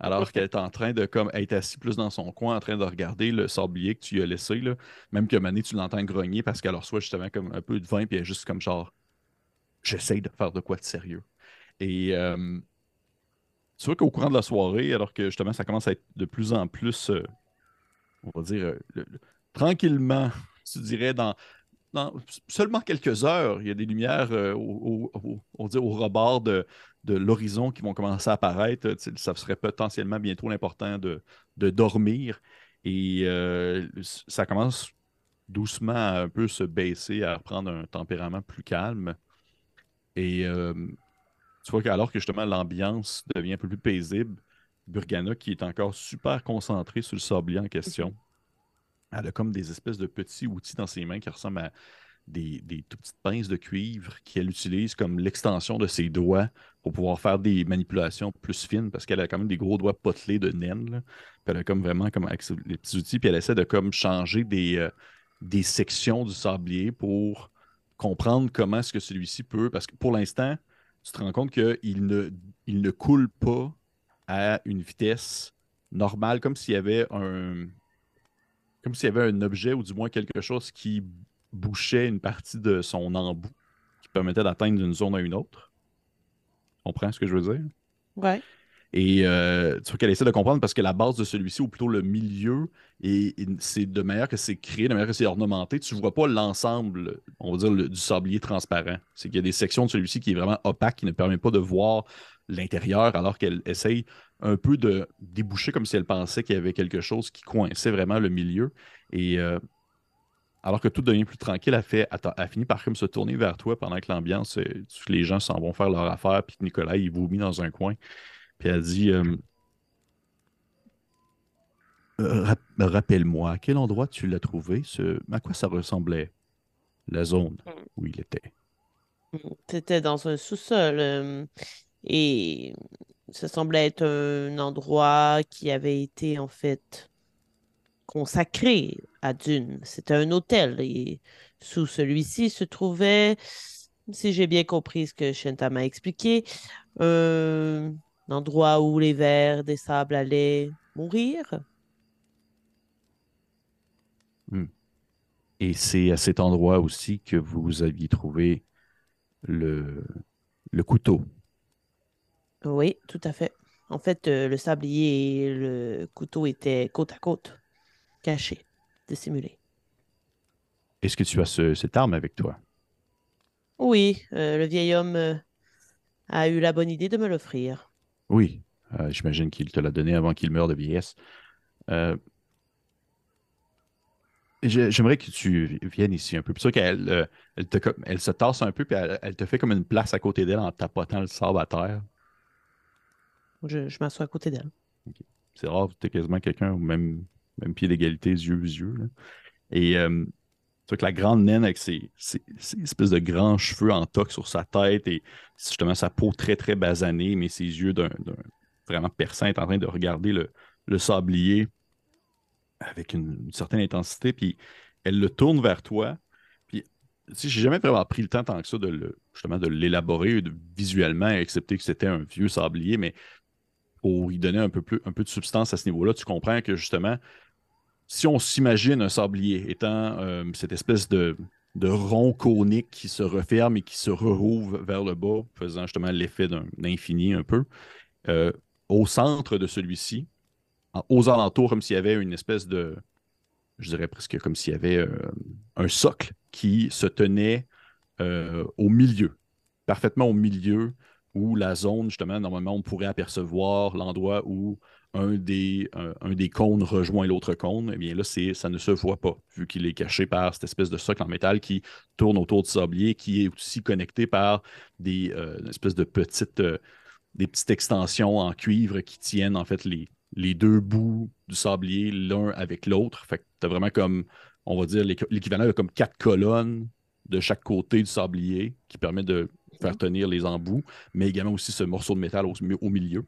alors qu'elle est en train de comme être assise plus dans son coin, en train de regarder le sablier que tu lui as laissé. Là. Même que Mané, tu l'entends grogner parce qu'elle reçoit justement comme un peu de vin, puis elle est juste comme genre J'essaye de faire de quoi de sérieux. Et euh, tu vois qu'au courant de la soirée, alors que justement ça commence à être de plus en plus, euh, on va dire, le- le- tranquillement, tu dirais, dans, seulement quelques heures, il y a des lumières euh, au, rebord de, l'horizon qui vont commencer à apparaître. Ça serait potentiellement bientôt l'important de, dormir. Et euh, ça commence doucement à un peu se baisser, à prendre un tempérament plus calme. Et euh, tu vois qu'alors que justement l'ambiance devient un peu plus paisible, Burgana, qui est encore super concentrée sur le sablier en question, elle a comme des espèces de petits outils dans ses mains qui ressemblent à des, des tout petites pinces de cuivre qu'elle utilise comme l'extension de ses doigts pour pouvoir faire des manipulations plus fines parce qu'elle a quand même des gros doigts potelés de naine. Puis elle a comme vraiment comme avec les petits outils, puis elle essaie de comme changer des, euh, des sections du sablier pour comprendre comment est-ce que celui-ci peut. Parce que pour l'instant, tu te rends compte qu'il ne, il ne coule pas à une vitesse normale, comme s'il y avait un. Comme s'il y avait un objet ou du moins quelque chose qui bouchait une partie de son embout qui permettait d'atteindre d'une zone à une autre. Tu comprends ce que je veux dire? Ouais. Et euh, tu vois qu'elle essaie de comprendre parce que la base de celui-ci, ou plutôt le milieu, c'est de manière que c'est créé, de manière que c'est ornementé, tu ne vois pas l'ensemble, on va dire, du sablier transparent. C'est qu'il y a des sections de celui-ci qui est vraiment opaque, qui ne permet pas de voir l'intérieur, alors qu'elle essaye un peu de déboucher comme si elle pensait qu'il y avait quelque chose qui coinçait vraiment le milieu. Et euh, alors que tout devient plus tranquille, elle, fait, elle, elle par comme se tourner vers toi pendant que l'ambiance, euh, les gens s'en vont faire leur affaire, puis que Nicolas, il vomit dans un coin. Puis elle dit euh, Euh, rap- Rappelle-moi, à quel endroit tu l'as trouvé ce... À quoi ça ressemblait La zone où il était? C'était dans un sous-sol euh, et ça semblait être un endroit qui avait été en fait consacré à Dune. C'était un hôtel et sous celui-ci se trouvait, si j'ai bien compris ce que Shenta m'a expliqué, endroit où les vers des sables allaient mourir. Et c'est à cet endroit aussi que vous aviez trouvé le, le couteau. Oui, tout à fait. En fait, euh, le sablier et le couteau étaient côte à côte, cachés, dissimulés. Est-ce que tu as ce- cette arme avec toi? Oui, euh, le vieil homme euh, a eu la bonne idée de me l'offrir. Oui, euh, j'imagine qu'il te l'a donné avant qu'il meure de vieillesse. Euh, j'ai- J'aimerais que tu viennes ici un peu. Puis ça qu'elle euh, elle, te co- elle se tasse un peu, puis elle, elle te fait comme une place à côté d'elle en tapotant le sable à terre. Je, je m'assois à côté d'elle. C'est rare, tu es quasiment quelqu'un au même, même pied d'égalité, yeux yeux. Là. Et euh, tu vois que la grande naine avec ses, espèces de grands cheveux en toque sur sa tête et justement sa peau très très basanée, mais ses yeux d'un vraiment perçants est en train de regarder le, sablier. avec une, certaine intensité, puis elle le tourne vers toi. Puis, sais, j'ai jamais vraiment pris le temps tant que ça de justement de l'élaborer visuellement, excepté que c'était un vieux sablier, mais pour y donner un peu de substance à ce niveau-là, tu comprends que justement, si on s'imagine un sablier étant euh, cette espèce de, de rond conique qui se referme et qui se rouvre vers le bas, faisant justement l'effet d'un infini un peu, euh, au centre de celui-ci, aux alentours, comme s'il y avait une espèce de, je dirais presque comme s'il y avait euh, un socle qui se tenait au milieu, parfaitement au milieu, où la zone, justement, normalement, on pourrait apercevoir l'endroit où un des, un, un des cônes rejoint l'autre cône. Eh bien là, ça ne se voit pas, vu qu'il est caché par cette espèce de socle en métal qui tourne autour du sablier, qui est aussi connecté par des euh, une espèce de petites, euh, des petites extensions en cuivre qui tiennent en fait les, les deux bouts du sablier l'un avec l'autre. Fait que tu as vraiment comme, on va dire, l'équ- l'équivalent de comme quatre colonnes de chaque côté du sablier qui permet de faire tenir les embouts, mais également aussi ce morceau de métal au, au milieu.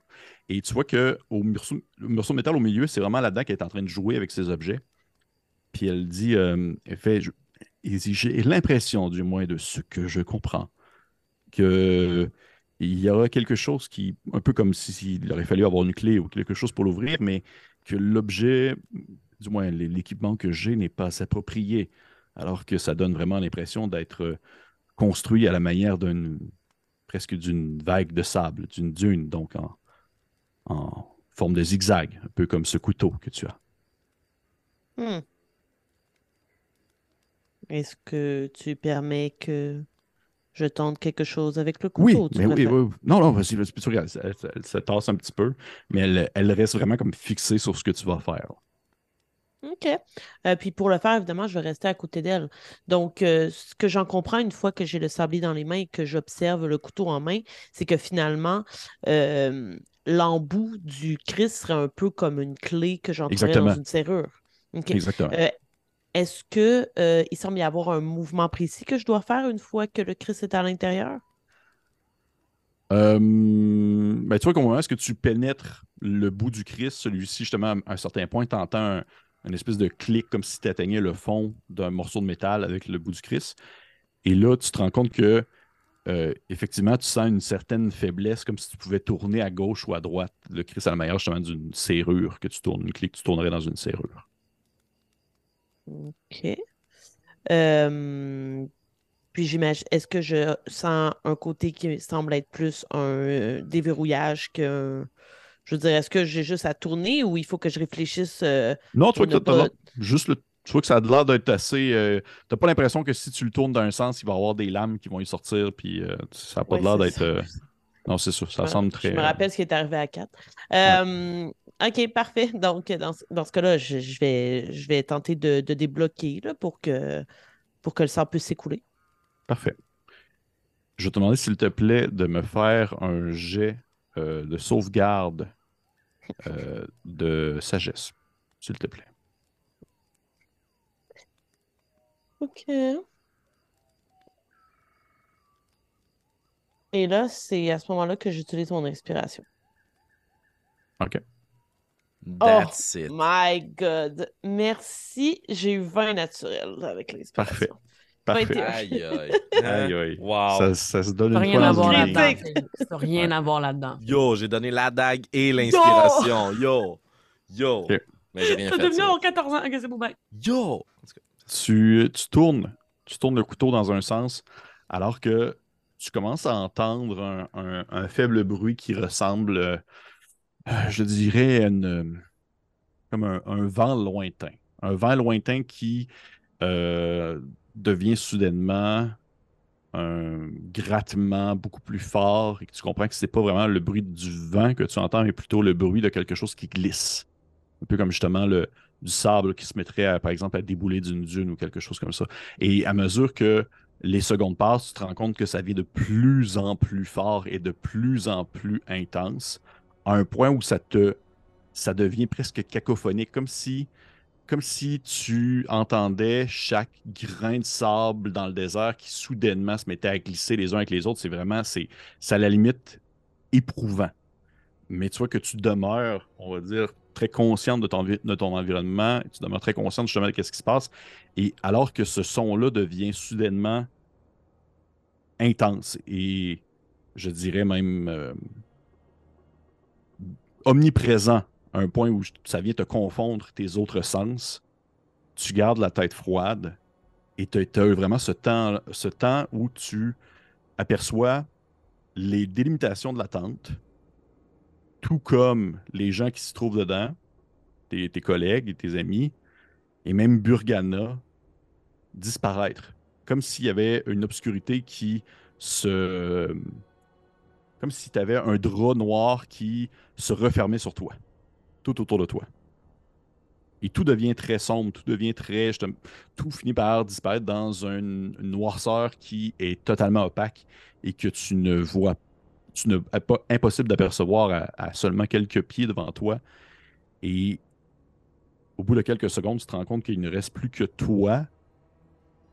Et tu vois que au morceau, le morceau de métal au milieu, c'est vraiment là-dedans qu'elle est en train de jouer avec ses objets. Puis elle dit, euh, elle fait, j'ai l'impression, du moins de ce que je comprends, que il y aura quelque chose qui, un peu comme si- s'il aurait fallu avoir une clé ou quelque chose pour l'ouvrir, mais que l'objet, du moins l'é- l'équipement que j'ai, n'est pas approprié, alors que ça donne vraiment l'impression d'être construit à la manière d'une presque d'une vague de sable, d'une dune, donc en, en forme de zigzag, un peu comme ce couteau que tu as. Hmm. Est-ce que tu permets que je tente quelque chose avec le Oui, couteau? tu mais oui, oui, oui. Non, non, vas-y, vas-y, elle, elle- elle se tasse un petit peu, mais elle, elle reste vraiment comme fixée sur ce que tu vas faire. OK. Euh, puis pour le faire, évidemment, je vais rester à côté d'elle. Donc, euh, ce que j'en comprends une fois que j'ai le sablier dans les mains et que j'observe le couteau en main, c'est que finalement, euh, l'embout du Christ serait un peu comme une clé que j'entrerais dans une serrure. Exactement. Est-ce que il semble y avoir un mouvement précis que je dois faire une fois que le Christ est à l'intérieur? Euh, ben, tu vois qu'au moment où est-ce que tu pénètres le bout du Christ, celui-ci, justement, à un certain point, tu entends un, une espèce de clic comme si tu atteignais le fond d'un morceau de métal avec le bout du Christ. Et là, tu te rends compte que, euh, effectivement, tu sens une certaine faiblesse, comme si tu pouvais tourner à gauche ou à droite. Le Christ à la justement, d'une serrure que tu tournes, une clé que tu tournerais dans une serrure. OK. Euh, puis j'imagine, est-ce que je sens un côté qui semble être plus un déverrouillage que. Je veux dire, est-ce que j'ai juste à tourner ou il faut que je réfléchisse euh, Non, tu vois que pas- juste le, tu vois que ça a l'air d'être assez. euh, t'as pas l'impression que si tu le tournes d'un sens, il va y avoir des lames qui vont y sortir, puis euh, ça n'a pas Ouais, l'air d'être. euh, Non, c'est ça. Je Ça me- semble Je très. me rappelle ce qui est arrivé à 4. OK, parfait. Donc, dans, ce- dans ce cas-là, je, je vais, je vais tenter de, de débloquer là, pour que, pour que le sang puisse s'écouler. Parfait. Je vais te demander, s'il te plaît, de me faire un jet de sauvegarde euh, de sagesse, s'il te plaît. OK. Et là, c'est à ce moment-là que j'utilise mon inspiration. OK. That's it. My God. Merci. J'ai eu 20 naturels avec l'inspiration. Parfait. Été- Aïe, aïe. Aïe, aïe. Wow. Ça, ça se donne une rien à fois voir dans une-. Ça n'a rien à voir là-dedans. Yo, j'ai donné la dague et l'inspiration. Yo. Yo. Ok. Mais j'ai rien fait. devenu avoir 14 ans. Ok, c'est bon, bye. Yo. En tu, tu tournes, tu tournes le couteau dans un sens, alors que tu commences à entendre un, un- un faible bruit qui ressemble, euh, euh, je dirais, à une, comme un, un vent lointain. Un vent lointain qui euh, devient soudainement un grattement beaucoup plus fort et que tu comprends que c'est pas vraiment le bruit du vent que tu entends, mais plutôt le bruit de quelque chose qui glisse. Un peu comme justement le, du sable qui se mettrait, par exemple, à débouler d'une dune ou quelque chose comme ça. Et à mesure que les secondes passent, tu te rends compte que ça vient de plus en plus fort et de plus en plus intense, à un point où ça te ça devient presque cacophonique, comme si comme si tu entendais chaque grain de sable dans le désert qui soudainement se mettait à glisser les uns avec les autres. C'est vraiment, c'est, à la limite éprouvant. Mais tu vois que tu demeures, on va dire, très consciente de ton, environnement, tu demeures très consciente justement de ce qui se passe. Et alors que ce son-là devient soudainement intense et je dirais même euh, omniprésent, un point où ça vient te confondre tes autres sens, tu gardes la tête froide et tu as vraiment ce temps, ce où tu aperçois les délimitations de la tente, tout comme les gens qui s'y trouvent dedans, tes, collègues et tes amis, et même Burgana, disparaître. Comme s'il y avait une obscurité qui se. Comme si tu avais un drap noir qui se refermait sur toi, tout autour de toi. Et tout devient très sombre, tout devient très. Tout finit par disparaître dans une noirceur qui est totalement opaque et que tu ne vois tu ne pas impossible d'apercevoir à, seulement quelques pieds devant toi. Et au bout de quelques secondes, tu te rends compte qu'il ne reste plus que toi,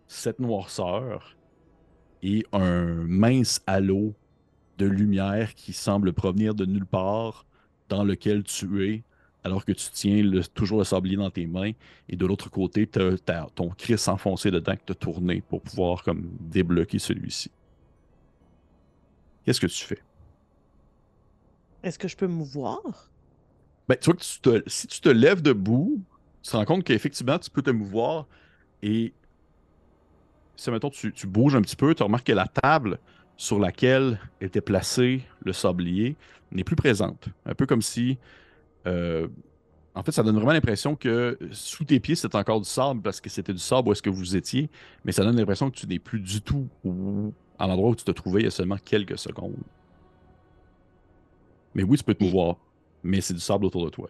cette noirceur et un mince halo de lumière qui semble provenir de nulle part dans lequel tu es, alors que tu tiens toujours le sablier dans tes mains. Et de l'autre côté, tu as, ton Chris enfoncé dedans que tu as tourné pour pouvoir comme débloquer celui-ci. Qu'est-ce que tu fais? Est-ce que je peux me voir? Ben, tu vois que si tu te lèves debout, tu te rends compte qu'effectivement, tu peux te mouvoir. Et si, mettons, tu, tu, bouges un petit peu, tu remarques que la table sur laquelle était placé le sablier n'est plus présente. Un peu comme si. Euh, en fait, ça donne vraiment l'impression que sous tes pieds, c'est encore du sable parce que c'était du sable où est-ce que vous étiez, mais ça donne l'impression que tu n'es plus du tout à l'endroit où tu te trouvais il y a seulement quelques secondes. Mais oui, tu peux te mouvoir, mais c'est du sable autour de toi.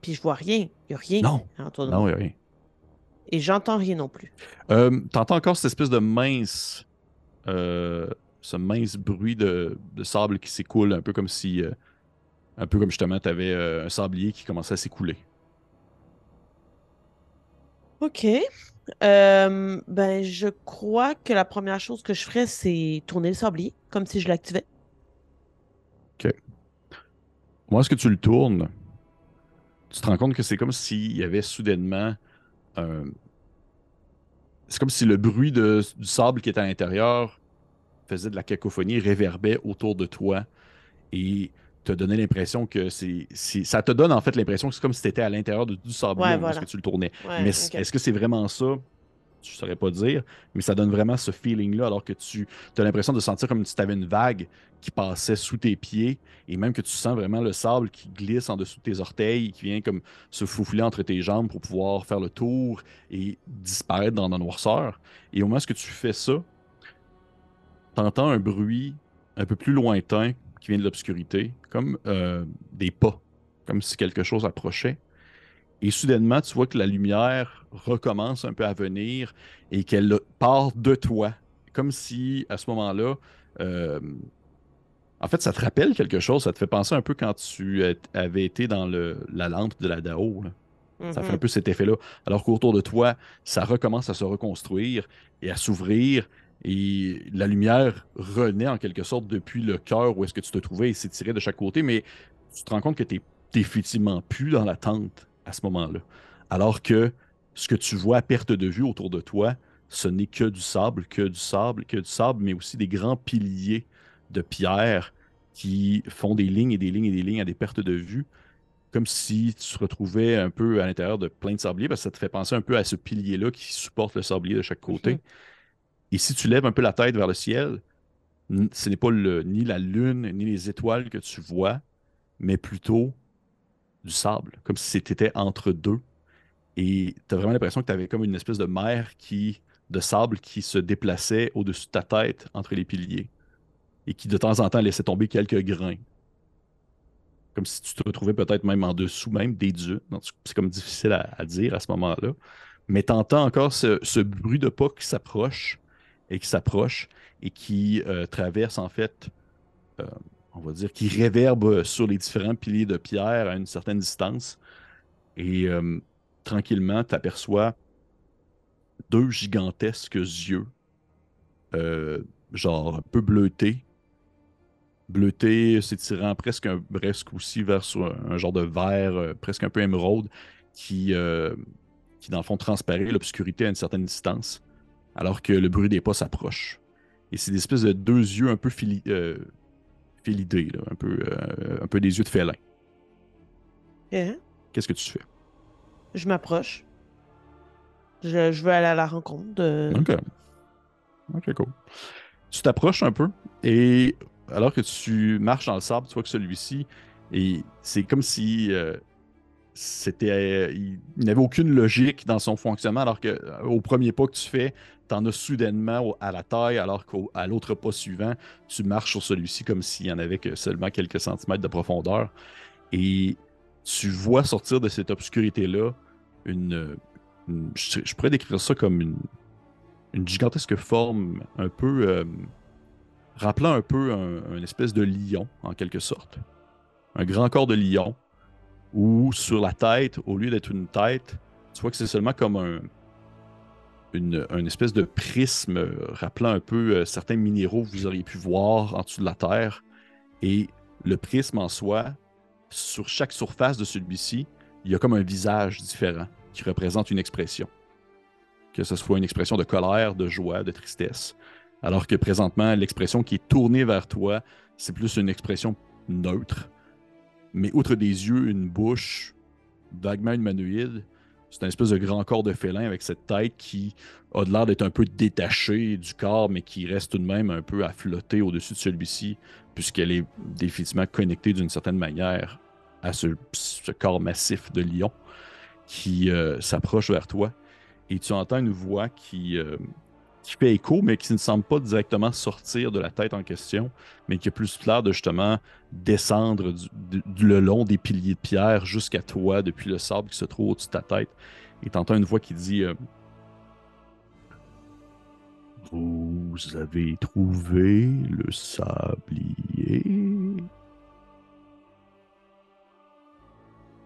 Puis je vois rien. Il n'y a rien non. autour de non, il n'y a rien. Et j'entends rien non plus. Euh, T'entends encore cette espèce de mince. Euh, ce mince bruit de, sable qui s'écoule, un peu comme si. Euh, un peu comme justement, tu avais euh, un sablier qui commençait à s'écouler. Ok. Euh, ben, je crois que la première chose que je ferais, c'est tourner le sablier, comme si je l'activais. OK. Moi, est-ce que tu le tournes? Tu te rends compte que c'est comme s'il y avait soudainement C'est comme si le bruit du sable qui était à l'intérieur faisait de la cacophonie, réverbait autour de toi et te donnait l'impression que c'est. Ça te donne en fait l'impression que c'est comme si tu étais à l'intérieur du sablier ouais, que tu le tournais. Mais est-ce que c'est vraiment ça? je ne saurais pas dire, mais ça donne vraiment ce feeling-là, alors que tu as l'impression de sentir comme si tu avais une vague qui passait sous tes pieds, et même que tu sens vraiment le sable qui glisse en dessous de tes orteils, qui vient comme se foufoler entre tes jambes pour pouvoir faire le tour et disparaître dans la noirceur. Et au moment où tu fais ça, tu entends un bruit un peu plus lointain qui vient de l'obscurité, comme euh, des pas, comme si quelque chose approchait. Et soudainement, tu vois que la lumière recommence un peu à venir et qu'elle part de toi. Comme si, à ce moment-là, euh, en fait, ça te rappelle quelque chose. Ça te fait penser un peu quand tu avais été dans le, la lampe de la Dao. Ça fait un mm-hmm. peu cet effet-là. Alors qu'autour de toi, ça recommence à se reconstruire et à s'ouvrir. Et la lumière renaît en quelque sorte depuis le cœur où est-ce que tu te trouvais et s'étirait de chaque côté. Mais tu te rends compte que tu n'es définitivement plus dans la tente à ce moment-là. Alors que ce que tu vois à perte de vue autour de toi, ce n'est que du sable, que du sable, que du sable, mais aussi des grands piliers de pierre qui font des lignes et des lignes et des lignes à des pertes de vue, comme si tu te retrouvais un peu à l'intérieur de plein de sabliers, parce que ça te fait penser un peu à ce pilier-là qui supporte le sablier de chaque côté. Mhm. Et si tu lèves un peu la tête vers le ciel, ce n'est pas ni la lune ni les étoiles que tu vois, mais plutôt du sable, comme si c'était entre deux. Et tu as vraiment l'impression que tu avais comme une espèce de mer de sable qui se déplaçait au-dessus de ta tête entre les piliers et qui de temps en temps laissait tomber quelques grains. Comme si tu te retrouvais peut-être même en dessous même des dieux. C'est comme difficile à, dire à ce moment-là. Mais tu entends encore ce, bruit de pas qui s'approche et qui s'approche et qui euh, traverse en fait euh, on va dire, qui réverbe sur les différents piliers de pierre à une certaine distance. Et euh, tranquillement, tu aperçois deux gigantesques yeux, genre un peu bleutés, bleuté, s'étirant presque presque aussi vers un, genre de vert, presque un peu émeraude, qui, qui dans le fond transparaît l'obscurité à une certaine distance, alors que le bruit des pas s'approche. Et c'est des espèces de deux yeux un peu fili- euh, félidés, là, un, peu, euh, un peu des yeux de félin. Hein? Qu'est-ce que tu fais? Je m'approche. Je, je veux aller à la rencontre de. Ok. Ok, cool. Tu t'approches un peu et alors que tu marches dans le sable, tu vois que celui-ci, et c'est comme si euh, c'était, euh, il il n'avait aucune logique dans son fonctionnement, alors que euh, au premier pas que tu fais, tu en as soudainement à la taille, alors qu'à l'autre pas suivant, tu marches sur celui-ci comme s'il y en avait que seulement quelques centimètres de profondeur. Et tu vois sortir de cette obscurité-là une, une- je, pourrais décrire ça comme une, une gigantesque forme un peu euh, rappelant un peu un, un espèce de lion en quelque sorte. Un grand corps de lion où sur la tête, au lieu d'être une tête, tu vois que c'est seulement comme un, une, espèce de prisme euh, rappelant un peu euh, certains minéraux que vous auriez pu voir en dessous de la terre. Et le prisme en soi, sur chaque surface de celui-ci, il y a comme un visage différent qui représente une expression. Que ce soit une expression de colère, de joie, de tristesse. Alors que présentement, l'expression qui est tournée vers toi, c'est plus une expression neutre. Mais outre des yeux, une bouche vaguement humanoïde, c'est un espèce de grand corps de félin avec cette tête qui a de l'air d'être un peu détachée du corps, mais qui reste tout de même un peu à flotter au-dessus de celui-ci, puisqu'elle est définitivement connectée d'une certaine manière à ce, corps massif de lion qui euh, s'approche vers toi. Et tu entends une voix qui, euh, qui fait écho, mais qui ne semble pas directement sortir de la tête en question, mais qui a plus l'air de justement descendre du- le long des piliers de pierre jusqu'à toi depuis le sable qui se trouve au-dessus de ta tête. Et tu entends une voix qui dit euh, Vous avez trouvé le sablier?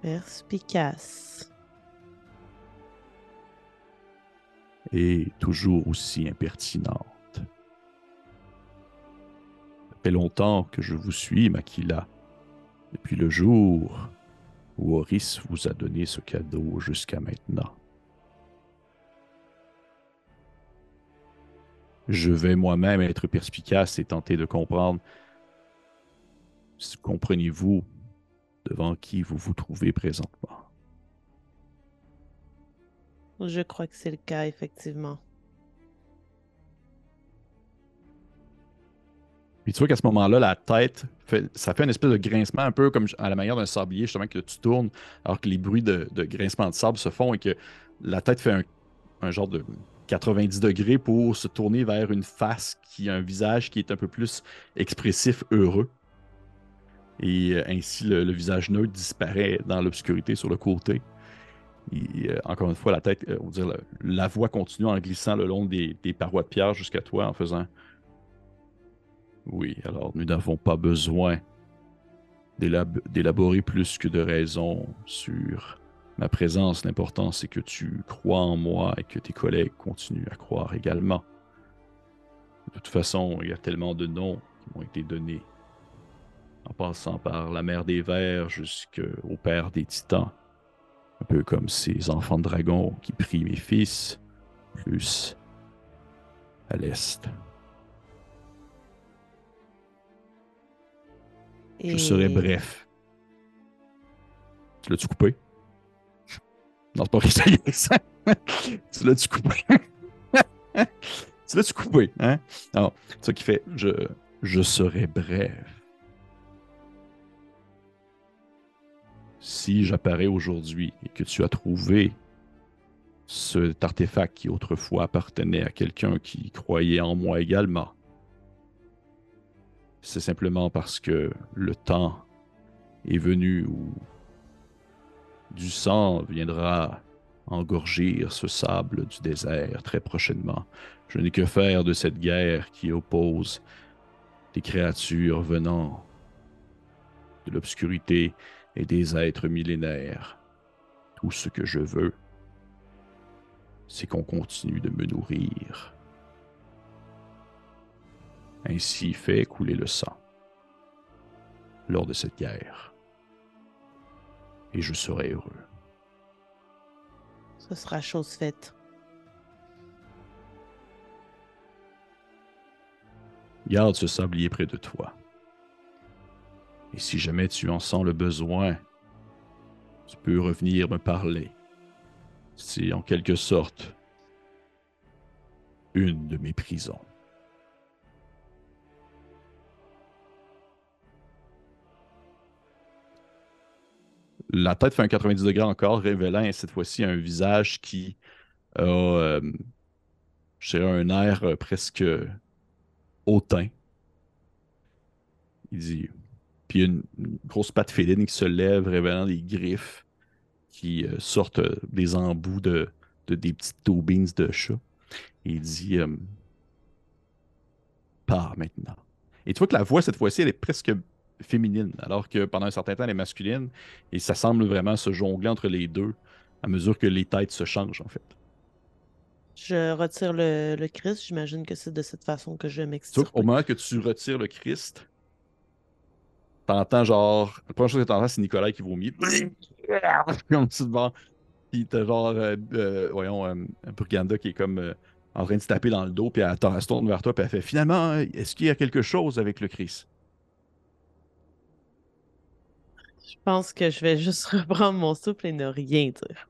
Perspicace. Et toujours aussi impertinente. Ça fait longtemps que je vous suis, Makila. Depuis le jour où Horis vous a donné ce cadeau jusqu'à maintenant. Je vais moi-même être perspicace et tenter de comprendre. Comprenez-vous devant qui vous vous trouvez présentement? Je crois que c'est le cas, effectivement. Puis tu vois qu'à ce moment-là, la tête, ça fait une espèce de grincement un peu comme à la manière d'un sablier, justement, que tu tournes, alors que les bruits de, grincement de sable se font et que la tête fait un, genre de 90 degrés pour se tourner vers une face qui a un visage qui est un peu plus expressif, heureux. Et euh, ainsi, le visage neutre disparaît dans l'obscurité sur le côté. Euh, encore une fois, euh, la, voix continue en glissant le long des, parois de pierre jusqu'à toi en faisant oui, alors nous n'avons pas besoin d'élab- d'élaborer plus que de raisons sur ma présence. L'important, c'est que tu crois en moi et que tes collègues continuent à croire également. De toute façon, il y a tellement de noms qui m'ont été donnés, en passant par la mère des vers jusqu'au père des titans. Un peu comme ces enfants de dragons qui prient mes fils, plus à l'est. Je serai bref. Tu l'as-tu coupé? Non, c'est pas vrai, ça y est, ça. Tu l'as-tu coupé? tu l'as-tu coupé, hein? Alors, c'est ça qui fait, je, je serai bref. Si j'apparais aujourd'hui et que tu as trouvé cet artefact qui autrefois appartenait à quelqu'un qui croyait en moi également, c'est simplement parce que le temps est venu où du sang viendra engorgir ce sable du désert très prochainement. Je n'ai que faire de cette guerre qui oppose des créatures venant de l'obscurité et des êtres millénaires. Tout ce que je veux, c'est qu'on continue de me nourrir. Ainsi fait couler le sang. lors de cette guerre. Et je serai heureux. Ce sera chose faite. Garde ce sablier près de toi. Et si jamais tu en sens le besoin, tu peux revenir me parler. C'est en quelque sorte une de mes prisons. La tête fait un 90 degrés encore, révélant cette fois-ci un visage qui a, euh, un air presque hautain. Il dit. Puis il y a une, une grosse patte féline qui se lève, révélant des griffes qui euh, sortent euh, des embouts de, de des petites taubines de chat. Et il dit euh, Pars maintenant. Et tu vois que la voix, cette fois-ci, elle est presque féminine, alors que pendant un certain temps, elle est masculine. Et ça semble vraiment se jongler entre les deux à mesure que les têtes se changent, en fait. Je retire le, le Christ. J'imagine que c'est de cette façon que je m'extirpe. au moment que tu retires le Christ, t'entends genre. La première chose que t'entends, c'est Nicolas qui vomit. comme tu. Puis t'as genre. euh, euh, voyons, euh, Burganda qui est comme euh, en train de se taper dans le dos. Puis elle, elle se tourne vers toi. Puis elle fait Finalement, est-ce qu'il y a quelque chose avec le Christ Je pense que je vais juste reprendre mon souffle et ne rien dire.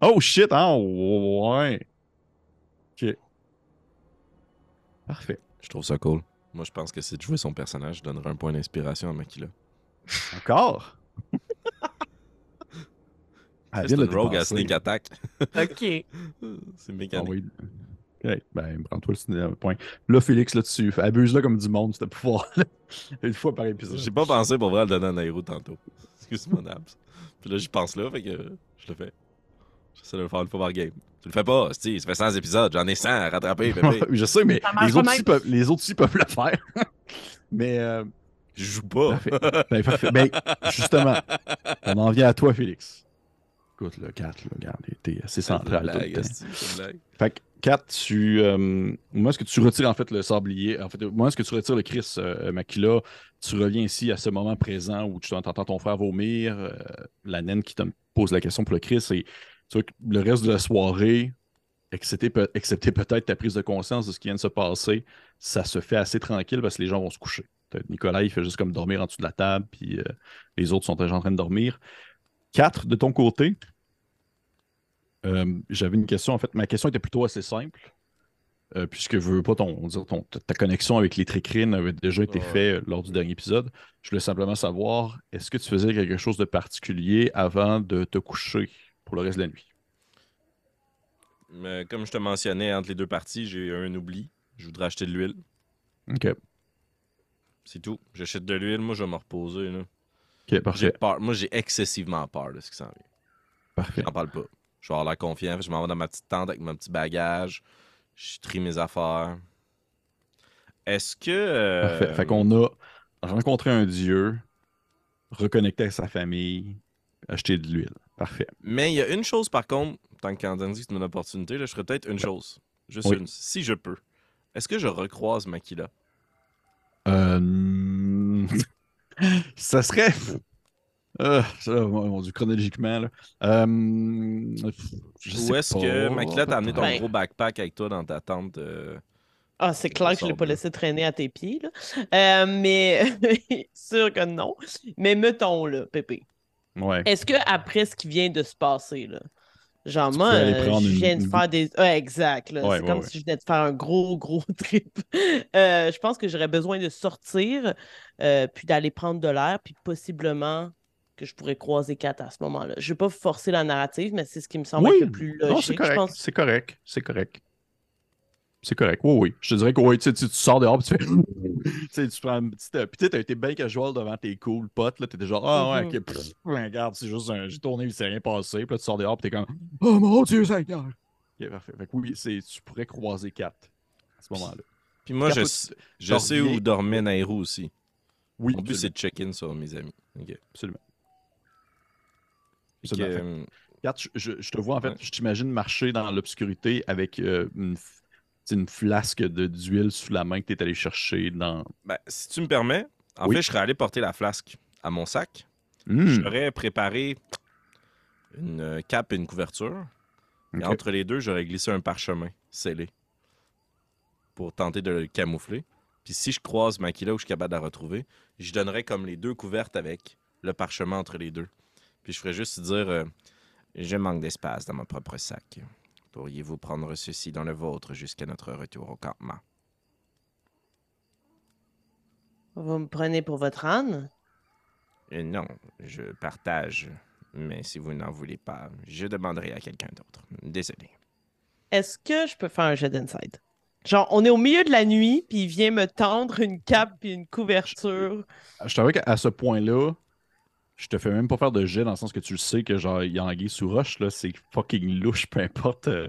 Oh shit, hein Ouais. Ok. Parfait. Je trouve ça cool. Moi, je pense que c'est de jouer son personnage, je donnerai un point d'inspiration à Makila. Encore? Elle C'est une rogue à sneak attack. OK. C'est Ah mécanique. oui. Ok, ben, prends-toi le ciné- point. Là, Félix, là-dessus, abuse-le comme du monde, ce pouvoir-là. Une fois par épisode. J'ai pas pensé pour vrai à le donner à Nairo tantôt. Excuse-moi, Nabs. Puis là, j'y pense là, fait que euh, je le fais. J'essaie de le faire une fois par game. Tu le fais pas, si, ça fait 100 épisodes, j'en ai 100 à rattraper, bébé. je sais, mais les autres, peuvent, les autres aussi peuvent le faire. mais, euh, Je joue pas. parfait. Ben, parfait. Ben, justement, on en vient à toi, Félix. Écoute, le 4, là, regarde, t'es assez central tout blague, le temps. Fait que 4, tu. euh, moi, est-ce que tu retires en fait le sablier? En fait, moi, est-ce que tu retires le Chris euh, Makila Tu reviens ici à ce moment présent où tu entends ton frère vomir, euh, la naine qui te pose la question pour le Chris, et tu vois que le reste de la soirée, excepté, peut- excepté peut-être ta prise de conscience de ce qui vient de se passer, ça se fait assez tranquille parce que les gens vont se coucher. Nicolas, il fait juste comme dormir en dessous de la table, puis euh, les autres sont déjà en train de dormir. 4, de ton côté, euh, j'avais une question. En fait, ma question était plutôt assez simple. euh, puisque je veux pas ton, on dire ton- ta connexion avec les tricrines avait déjà été faite lors du dernier épisode. Je voulais simplement savoir, est-ce que tu faisais quelque chose de particulier avant de te coucher pour le reste de la nuit? Mais comme je te mentionnais, entre les deux parties, j'ai eu un oubli. Je voudrais acheter de l'huile. OK. C'est tout. J'achète de l'huile, moi je vais me reposer. Là. OK, J'ai parfait. peur. Moi j'ai excessivement peur de ce qui s'en vient. Parfait. J'en parle pas. Je vais avoir la confiance. Je m'en vais dans ma petite tente avec mon petit bagage. Je trie mes affaires. Est-ce que. euh, Parfait. Fait qu'on a rencontré un dieu, reconnecté avec sa famille, acheté de l'huile. Parfait. Mais il y a une chose par contre, tant qu'Andy c'est une opportunité, là, je ferais peut-être une chose. Juste Oui. une. Si je peux. Est-ce que je recroise Makila? Euh... ça serait. Euh, ça, mon mon Dieu, chronologiquement. Là. Euh... Ou est-ce que. Makila t'a amené ton Ben- gros backpack avec toi dans ta tente? euh, Ah, c'est clair que je ne l'ai pas laissé traîner à tes pieds, là. Euh, mais sûr que non. Mais mettons, là, Pépé. Ouais. Est-ce que après ce qui vient de se passer, là, genre Tu moi, euh, je une- viens de faire des. Ah, exact. Ouais, c'est ouais, comme ouais. si je venais de faire un gros, gros trip. Euh, je pense que j'aurais besoin de sortir, euh, puis d'aller prendre de l'air, puis possiblement que je pourrais croiser Kat à ce moment-là. Je ne vais pas forcer la narrative, mais c'est ce qui me semble Oui. le plus Non, c'est logique. Correct. pense C'est correct. C'est correct. C'est correct. Oui, oui. Je te dirais que oui, tu, sais, tu, tu sors dehors puis tu fais. tu sais, tu prends une petite. euh, Puis tu sais, t'as été bien casual devant tes cool potes. Là, t'étais genre, ah ouais, Mhm. ok, pff, regarde, c'est juste un. J'ai tourné, il s'est rien passé. Puis là, tu sors dehors puis t'es comme, oh mon Dieu, Seigneur. Ok, parfait. Fait que oui, c'est, tu pourrais croiser quatre à ce moment-là. Puis moi, je, Capote- sais- je où dormait Nairo aussi. Oui, Mon but, c'est de check-in sur mes amis. Ok. absolument. Que, Absolument. Euh, Regarde, je, je- je te vois en fait, Ouais. je t'imagine marcher dans l'obscurité avec euh, une, une flasque de, d'huile sous la main que tu es allé chercher dans. ben, si tu me permets, en Oui. fait, je serais allé porter la flasque à mon sac. Hmm, J'aurais préparé une euh, cape et une couverture. Et entre les deux, j'aurais glissé un parchemin scellé pour tenter de le camoufler. Puis si je croise Makila ou je suis capable de la retrouver, je donnerais comme les deux couvertes avec le parchemin entre les deux. Puis je ferais juste dire euh, Je manque d'espace dans mon propre sac. Pourriez-vous prendre ceci dans le vôtre jusqu'à notre retour au campement? Vous me prenez pour votre âne? Euh, Non, je partage. Mais si vous n'en voulez pas, je demanderai à quelqu'un d'autre. Désolé. Est-ce que je peux faire un jet d'inside? Genre, on est au milieu de la nuit, puis il vient me tendre une cape puis une couverture. Je t'avoue qu'à ce point-là, je te fais même pas faire de jet dans le sens que tu le sais que genre, il y a anguille sous roche, là, c'est fucking louche, peu importe. euh,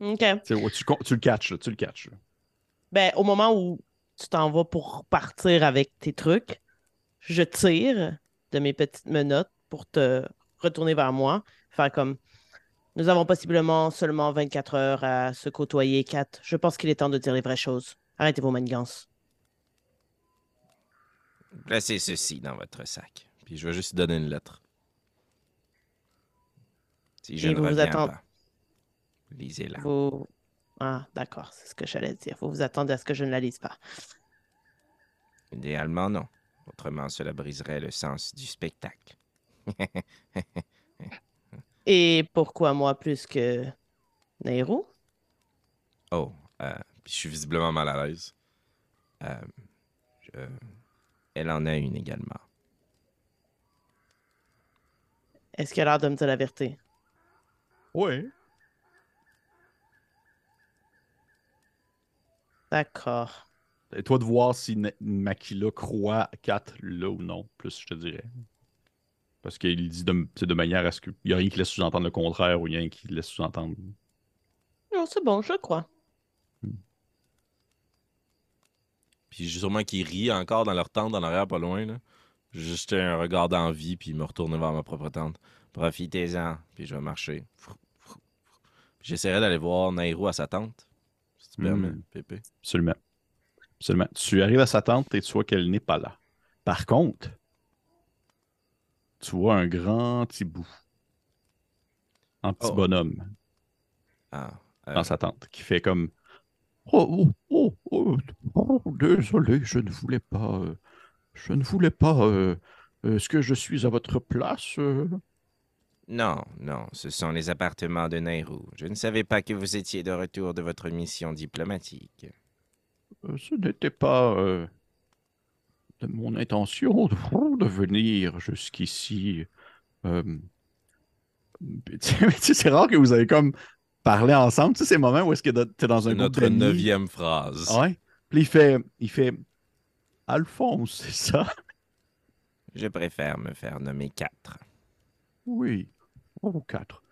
OK. tu, le catches, là, tu le catches. là. Ben, au moment où tu t'en vas pour partir avec tes trucs, je tire de mes petites menottes pour te retourner vers moi, faire comme nous avons possiblement seulement 24 heures à se côtoyer, Kat. Je pense qu'il est temps de dire les vraies choses. Arrêtez vos manigances. Placez ceci dans votre sac. Puis je vais juste donner une lettre. Si je Et ne vous vous reviens attend- pas, lisez-la. Vous. Ah, d'accord, c'est ce que j'allais dire. Vous vous attendez à ce que je ne la lise pas. Idéalement, non. Autrement, cela briserait le sens du spectacle. Et pourquoi moi plus que Nairo? Oh, euh, puis je suis visiblement mal à l'aise. Euh, je- Elle en a une également. Est-ce qu'il a l'air de me dire la vérité? Ouais. D'accord. Et toi de voir si Makila croit Kat là ou non, plus je te dirais. Parce qu'il dit de, c'est de manière à ce qu'il n'y a rien qui laisse sous-entendre le contraire ou rien qui laisse sous-entendre. Non, c'est bon, je crois. Puis sûrement qu'ils rient encore dans leur tente en arrière, pas loin. Là. Jeter un regard d'envie, puis me retourner vers ma propre tente. Profitez-en, puis je vais marcher. J'essaierai d'aller voir Nairo à sa tente. Si tu Hmm. permets, Pépé. Absolument. Absolument. Tu arrives à sa tente et tu vois qu'elle n'est pas là. Par contre, tu vois un grand petit bout. Un petit Oh. bonhomme Ah, euh, dans sa tente qui fait comme Oh, oh, oh, oh, oh, désolé, je ne voulais pas. Euh, je ne voulais pas. euh, Est-ce que je suis à votre place euh? Non, non, ce sont les appartements de Nairo. Je ne savais pas que vous étiez de retour de votre mission diplomatique. Euh, Ce n'était pas euh, de mon intention de, venir jusqu'ici. Euh, c'est rare que vous avez comme parlé ensemble. Tu sais, ces moments où est-ce que t'es dans un notre neuvième phrase. Ouais. Puis il fait, il fait Alphonse, c'est ça? Je préfère me faire nommer quatre. Oui. Oh, quatre.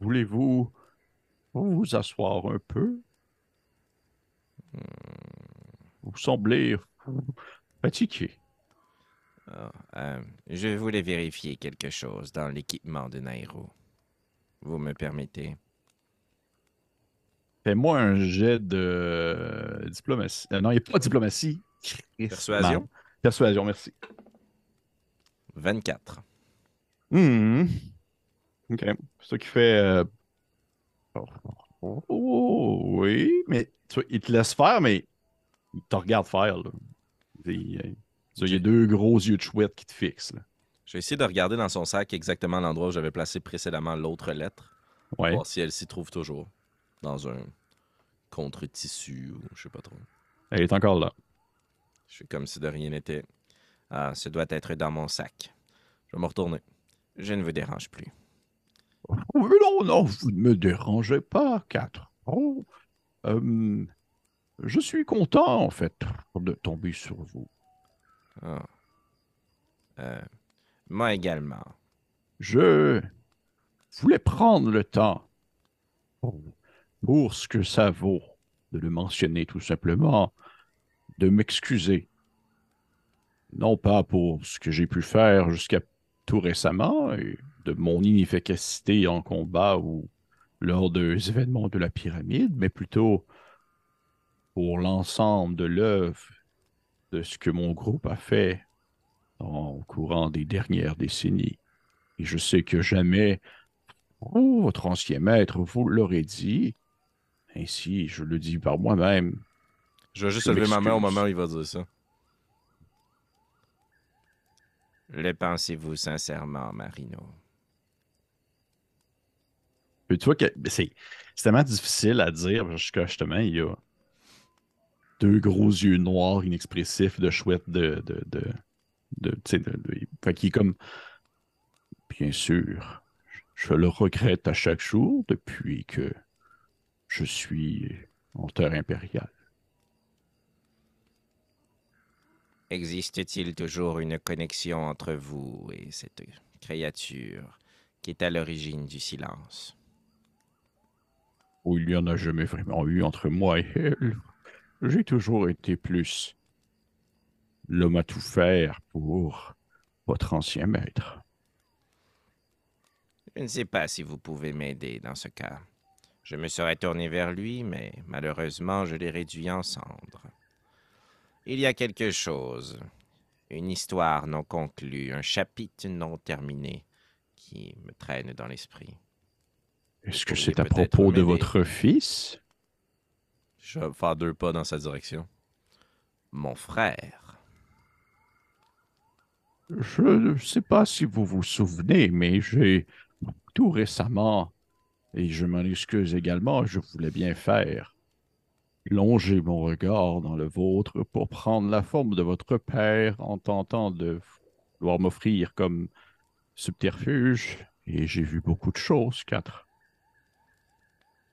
Voulez-vous vous asseoir un peu? Vous semblez fatigué. Ah, euh, je voulais vérifier quelque chose dans l'équipement de Nairo. Vous me permettez? Fais-moi un jet de diplomatie. Euh, non, il n'y a pas de diplomatie. Persuasion? Persuasion, merci. 24. Hmm. Ok. C'est ça qui fait. euh, Oh, oh, oui, mais tu vois, il te laisse faire, mais il te regarde faire. Là. Il, euh, il y a deux gros yeux de chouette qui te fixent. là. Je vais essayer de regarder dans son sac exactement l'endroit où j'avais placé précédemment l'autre lettre. Ouais. Voir si elle s'y trouve toujours. Dans un contre-tissu ou je sais pas trop. Elle est encore là. Je suis comme si de rien n'était. Ah, ce doit être dans mon sac. Je vais me retourner. Je ne vous dérange plus. Oh, non, non, vous ne me dérangez pas, quatre. Oh, euh, je suis content, en fait, de tomber sur vous. Euh, moi également. Je voulais prendre le temps pour, pour ce que ça vaut de le mentionner tout simplement, de m'excuser. Non pas pour ce que j'ai pu faire jusqu'à tout récemment et de mon inefficacité en combat ou lors des événements de la pyramide, mais plutôt pour l'ensemble de l'œuvre de ce que mon groupe a fait au courant des dernières décennies. Et je sais que jamais oh, votre ancien maître vous l'aurait dit. Ainsi, je le dis par moi-même. Je vais juste Je lever ma main au moment où il va dire ça. Le pensez-vous sincèrement, Marino? Tu vois que c'est tellement difficile à dire parce que justement, il y a deux gros yeux noirs inexpressifs de chouette de. de, de, de, tu sais, de- de- fait qu'il est comme. Bien sûr, je le regrette à chaque jour depuis que je suis en terre impériale. Existe-t-il toujours une connexion entre vous et cette créature qui est à l'origine du silence? Il n'y en a jamais vraiment eu entre moi et elle. J'ai toujours été plus l'homme à tout faire pour votre ancien maître. Je ne sais pas si vous pouvez m'aider dans ce cas. Je me serais tourné vers lui, mais malheureusement, je l'ai réduit en cendres. Il y a quelque chose, une histoire non conclue, un chapitre non terminé qui me traîne dans l'esprit. Est-ce que c'est à propos de votre fils? Je vais faire deux pas dans sa direction. Mon frère. Je ne sais pas si vous vous souvenez, mais j'ai tout récemment, et je m'en excuse également, je voulais bien faire, longer mon regard dans le vôtre pour prendre la forme de votre père en tentant de vouloir m'offrir comme subterfuge, et j'ai vu beaucoup de choses, quatre.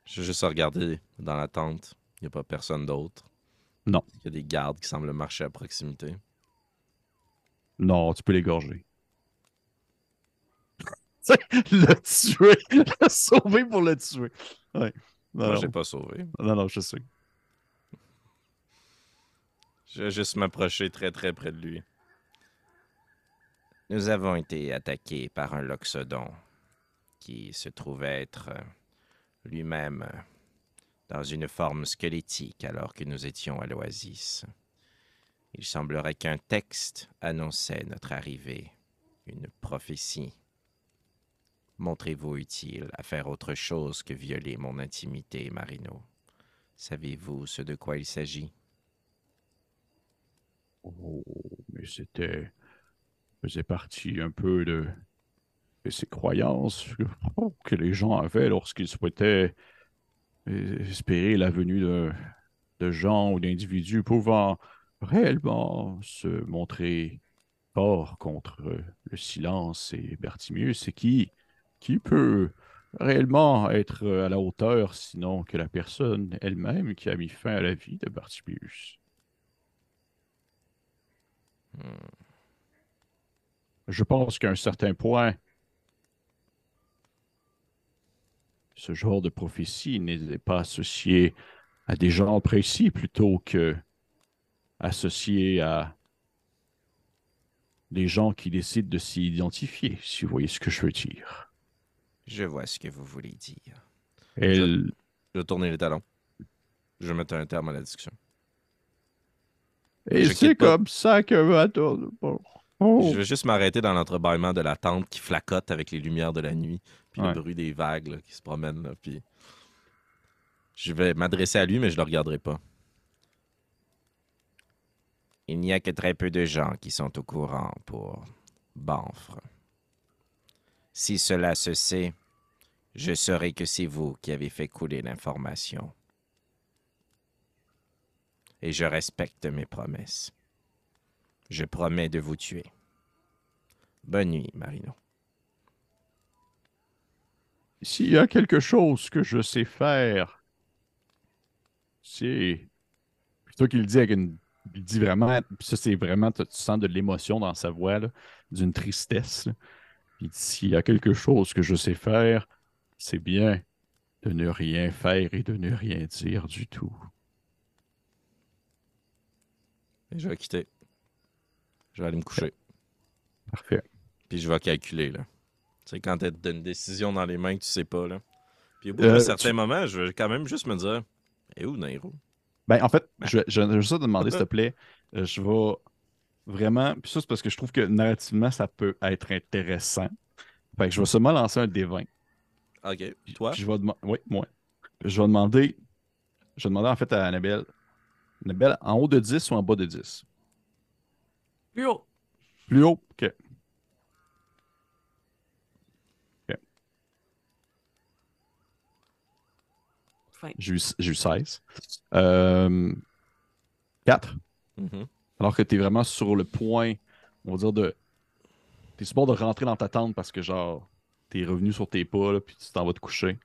Je vais juste regarder dans la tente. Il n'y a pas personne d'autre. Non. Il y a des gardes qui semblent marcher à proximité. Non, tu peux l'égorger. le tuer, le sauver pour le tuer. Ouais. Non, Moi, j'ai pas sauvé. non, non, je sais. Je vais juste m'approcher très très près de lui. Nous avons été attaqués par un loxodon qui se trouvait être euh, lui-même euh, dans une forme squelettique alors que nous étions à l'oasis. Il semblerait qu'un texte annonçait notre arrivée, une prophétie. Montrez-vous utile à faire autre chose que violer mon intimité, Marino. Savez-vous ce de quoi il s'agit? Oh, mais c'était. faisait partie un peu de, ces croyances que, que les gens avaient lorsqu'ils souhaitaient espérer la venue de, gens ou d'individus pouvant réellement se montrer forts contre le silence et Bertimius et qui, qui peut réellement être à la hauteur sinon que la personne elle-même qui a mis fin à la vie de Bertimius. Je pense qu'à un certain point, ce genre de prophétie n'est pas associé à des gens précis plutôt que associé à des gens qui décident de s'y identifier, si vous voyez ce que je veux dire. Je vois ce que vous voulez dire. Elle, Je vais tourner les talons. Je vais mettre un terme à la discussion. Et je c'est comme ça que attends, bon. Oh. Je vais juste m'arrêter dans l'entrebâillement de la tente qui flacote avec les lumières de la nuit, puis Ouais. le bruit des vagues là, qui se promènent. là, puis je vais m'adresser à lui, mais je le regarderai pas. Il n'y a que très peu de gens qui sont au courant pour Banfre. Si cela se sait, je saurai que c'est vous qui avez fait couler l'information. Et je respecte mes promesses. Je promets de vous tuer. Bonne nuit, Marino. S'il y a quelque chose que je sais faire, c'est. Plutôt qu'il dit avec une. Il dit vraiment. Ça, c'est vraiment. Tu sens de l'émotion dans sa voix, d'une tristesse. Il dit s'il y a quelque chose que je sais faire, c'est bien de ne rien faire et de ne rien dire du tout. Et je vais quitter. Je vais aller me coucher. Parfait. Puis je vais calculer, là. Tu sais, quand t'as t'as une décision dans les mains que tu sais pas, là. Puis au bout Euh, d'un certain tu- moment, je vais quand même juste me dire Et où Nairo Ben, en fait, je, je, je veux juste te demander, s'il te plaît. euh, Je vais. vraiment. Puis ça, c'est parce que je trouve que narrativement, ça peut être intéressant. Fait que je vais seulement lancer un D20. OK. Toi? Puis je vais demander. Oui, moi. Je vais demander. Je vais demander en fait à Annabelle. Annabelle, en haut de 10 ou en bas de 10? Plus haut. Plus haut? OK. Fin. J'ai eu, j'ai eu 16. Euh, 4. Mhm. Alors que tu es vraiment sur le point, on va dire, de. Tu es sur le bord de rentrer dans ta tente parce que, genre, tu es revenu sur tes pas, là, puis tu t'en vas te coucher.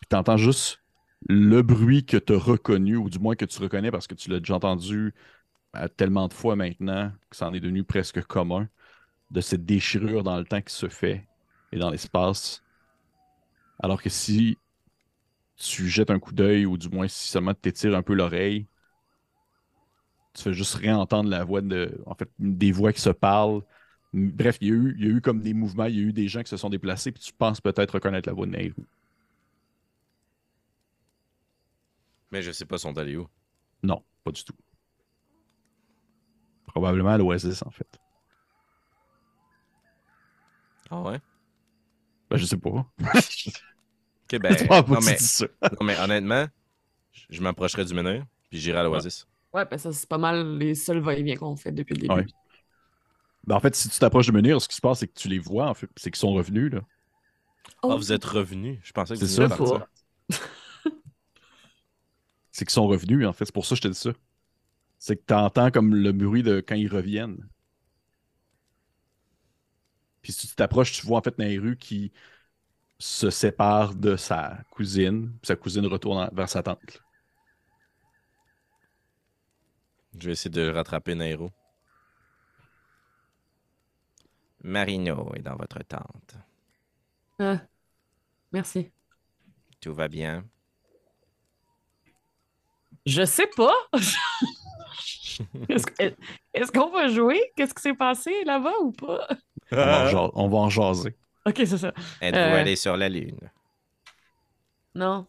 Puis tu entends juste le bruit que tu as reconnu, ou du moins que tu reconnais parce que tu l'as déjà entendu euh, tellement de fois maintenant que ça en est devenu presque commun, de cette déchirure dans le temps qui se fait et dans l'espace. Alors que si tu jettes un coup d'œil, ou du moins si seulement tu t'étires un peu l'oreille, tu fais juste réentendre la voix de. En fait, des voix qui se parlent. Bref, il y, a eu, comme des mouvements, il y a eu des gens qui se sont déplacés, puis tu penses peut-être reconnaître la voix de Nairou. Mais je sais pas son allés où. Non, pas du tout. Probablement à l'Oasis, en fait. Ah ouais? Ben, je sais pas. Ok, ben. Ah, non, tu mais, dis ça. non, mais honnêtement, je- m'approcherai du meneur, puis j'irai à l'Oasis. Ouais, ben ça, c'est pas mal les seuls va-et-vient qu'on fait depuis le début. Ouais. Ben, en fait, si tu t'approches de menir, ce qui se passe, c'est que tu les vois, en fait. C'est qu'ils sont revenus, là. Ah, vous êtes revenu. Je pensais que C'est vous de partir. C'est qu'ils sont revenus, en fait. C'est pour ça que je te dis ça. C'est que tu entends comme le bruit de quand ils reviennent. Puis si tu t'approches, tu vois en fait Nairu qui se sépare de sa cousine. Puis sa cousine retourne vers sa tante. Je vais essayer de rattraper Nairo. Marino est dans votre tente. Ah, merci. Tout va bien? Je sais pas. Est-ce qu'on va jouer? Qu'est-ce qui s'est passé là-bas ou pas? On va en ja- on va en jaser. Ok, c'est ça. Êtes-vous Euh. allé sur la Lune? Non.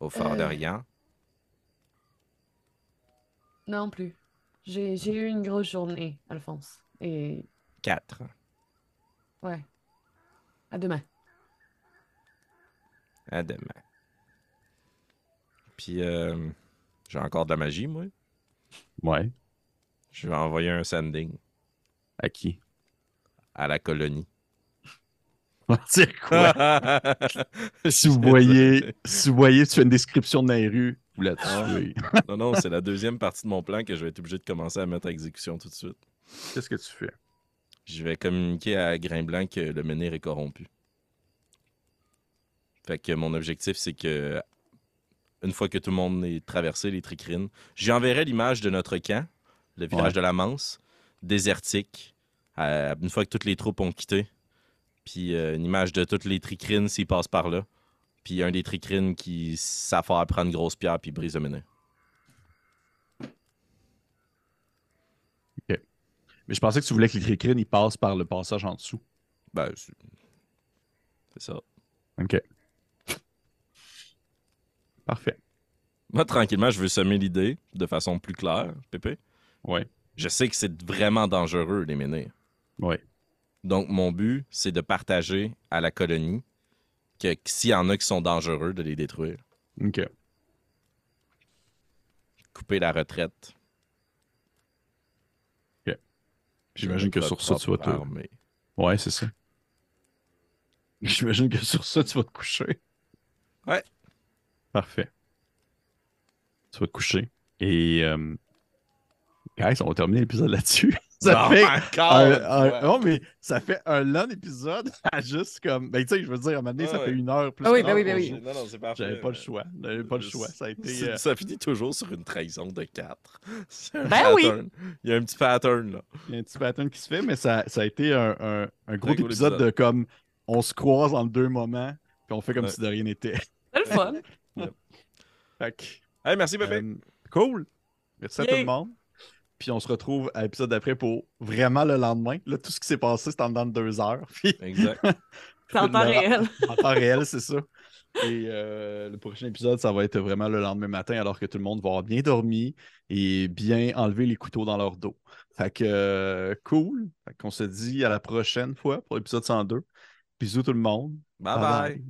Au Fort Euh. d'Orient? Non plus. J'ai j'ai eu une grosse journée, Alphonse. Et Quatre. ouais. À demain. À demain. Puis, euh, j'ai encore de la magie, moi. Ouais. Je vais envoyer un sending À qui? à la colonie. Dire quoi? si vous voyez, si vous voyez, tu fais une description de Nairu, vous la tuez. non, non, c'est la deuxième partie de mon plan que je vais être obligé de commencer à mettre à exécution tout de suite. Qu'est-ce que tu fais? Je vais communiquer à Grain Blanc que le menhir est corrompu. Fait que mon objectif, c'est que une fois que tout le monde est traversé, les tricrines, j'enverrai l'image de notre camp, le village Ouais. de la Manse, désertique, euh, une fois que toutes les troupes ont quitté. Puis euh, une image de toutes les tricrines s'ils passent par là. Puis un des tricrines qui s'affaire à prendre une grosse pierre puis brise le menhir. Mais je pensais que tu voulais que les cricrines ils passent par le passage en dessous. Ben, c'est c'est ça. OK. Parfait. Moi, tranquillement, je veux semer l'idée de façon plus claire, Pépé. Ouais. Je sais que c'est vraiment dangereux, les menhirs. Ouais. Donc, mon but, c'est de partager à la colonie que, que s'il y en a qui sont dangereux, de les détruire. OK. Couper la retraite. J'imagine que sur ça, tu vas te. Ouais, c'est ça. J'imagine que sur ça, tu vas te coucher. Ouais. Parfait. Tu vas te coucher. Et. Euh... Guys, on va terminer l'épisode là-dessus. Ça Non, fait. encore un- non, mais ça fait un long épisode à juste comme. Ben, tu sais, je veux dire, à un moment donné, ça Ouais, fait une heure plus. Ah oui, ben oui, ben oui. Non, non, c'est parfait. J'avais pas le choix. J'avais pas le choix. Ça a été. Euh, Ça finit toujours sur une trahison de 4. C'est un Ben oui. pattern. Il y a un petit pattern, là. Il y a un petit pattern qui se fait, mais ça, ça a été un, un- un gros épisode épisode. de comme. On se croise en deux moments, puis on fait comme Ouais. si de rien n'était. C'est le fun. Fait que. Hey, merci, Pépé. Euh, cool. Merci à tout le monde. Puis on se retrouve à l'épisode d'après pour vraiment le lendemain. Là, tout ce qui s'est passé, c'est en dedans de deux heures. Puis Exact. C'est en temps réel. en temps réel, c'est ça. Et euh, le prochain épisode, ça va être vraiment le lendemain matin, alors que tout le monde va avoir bien dormi et bien enlevé les couteaux dans leur dos. Fait que euh, cool. Fait qu'on se dit à la prochaine fois pour l'épisode 102. Bisous tout le monde. bye. bye.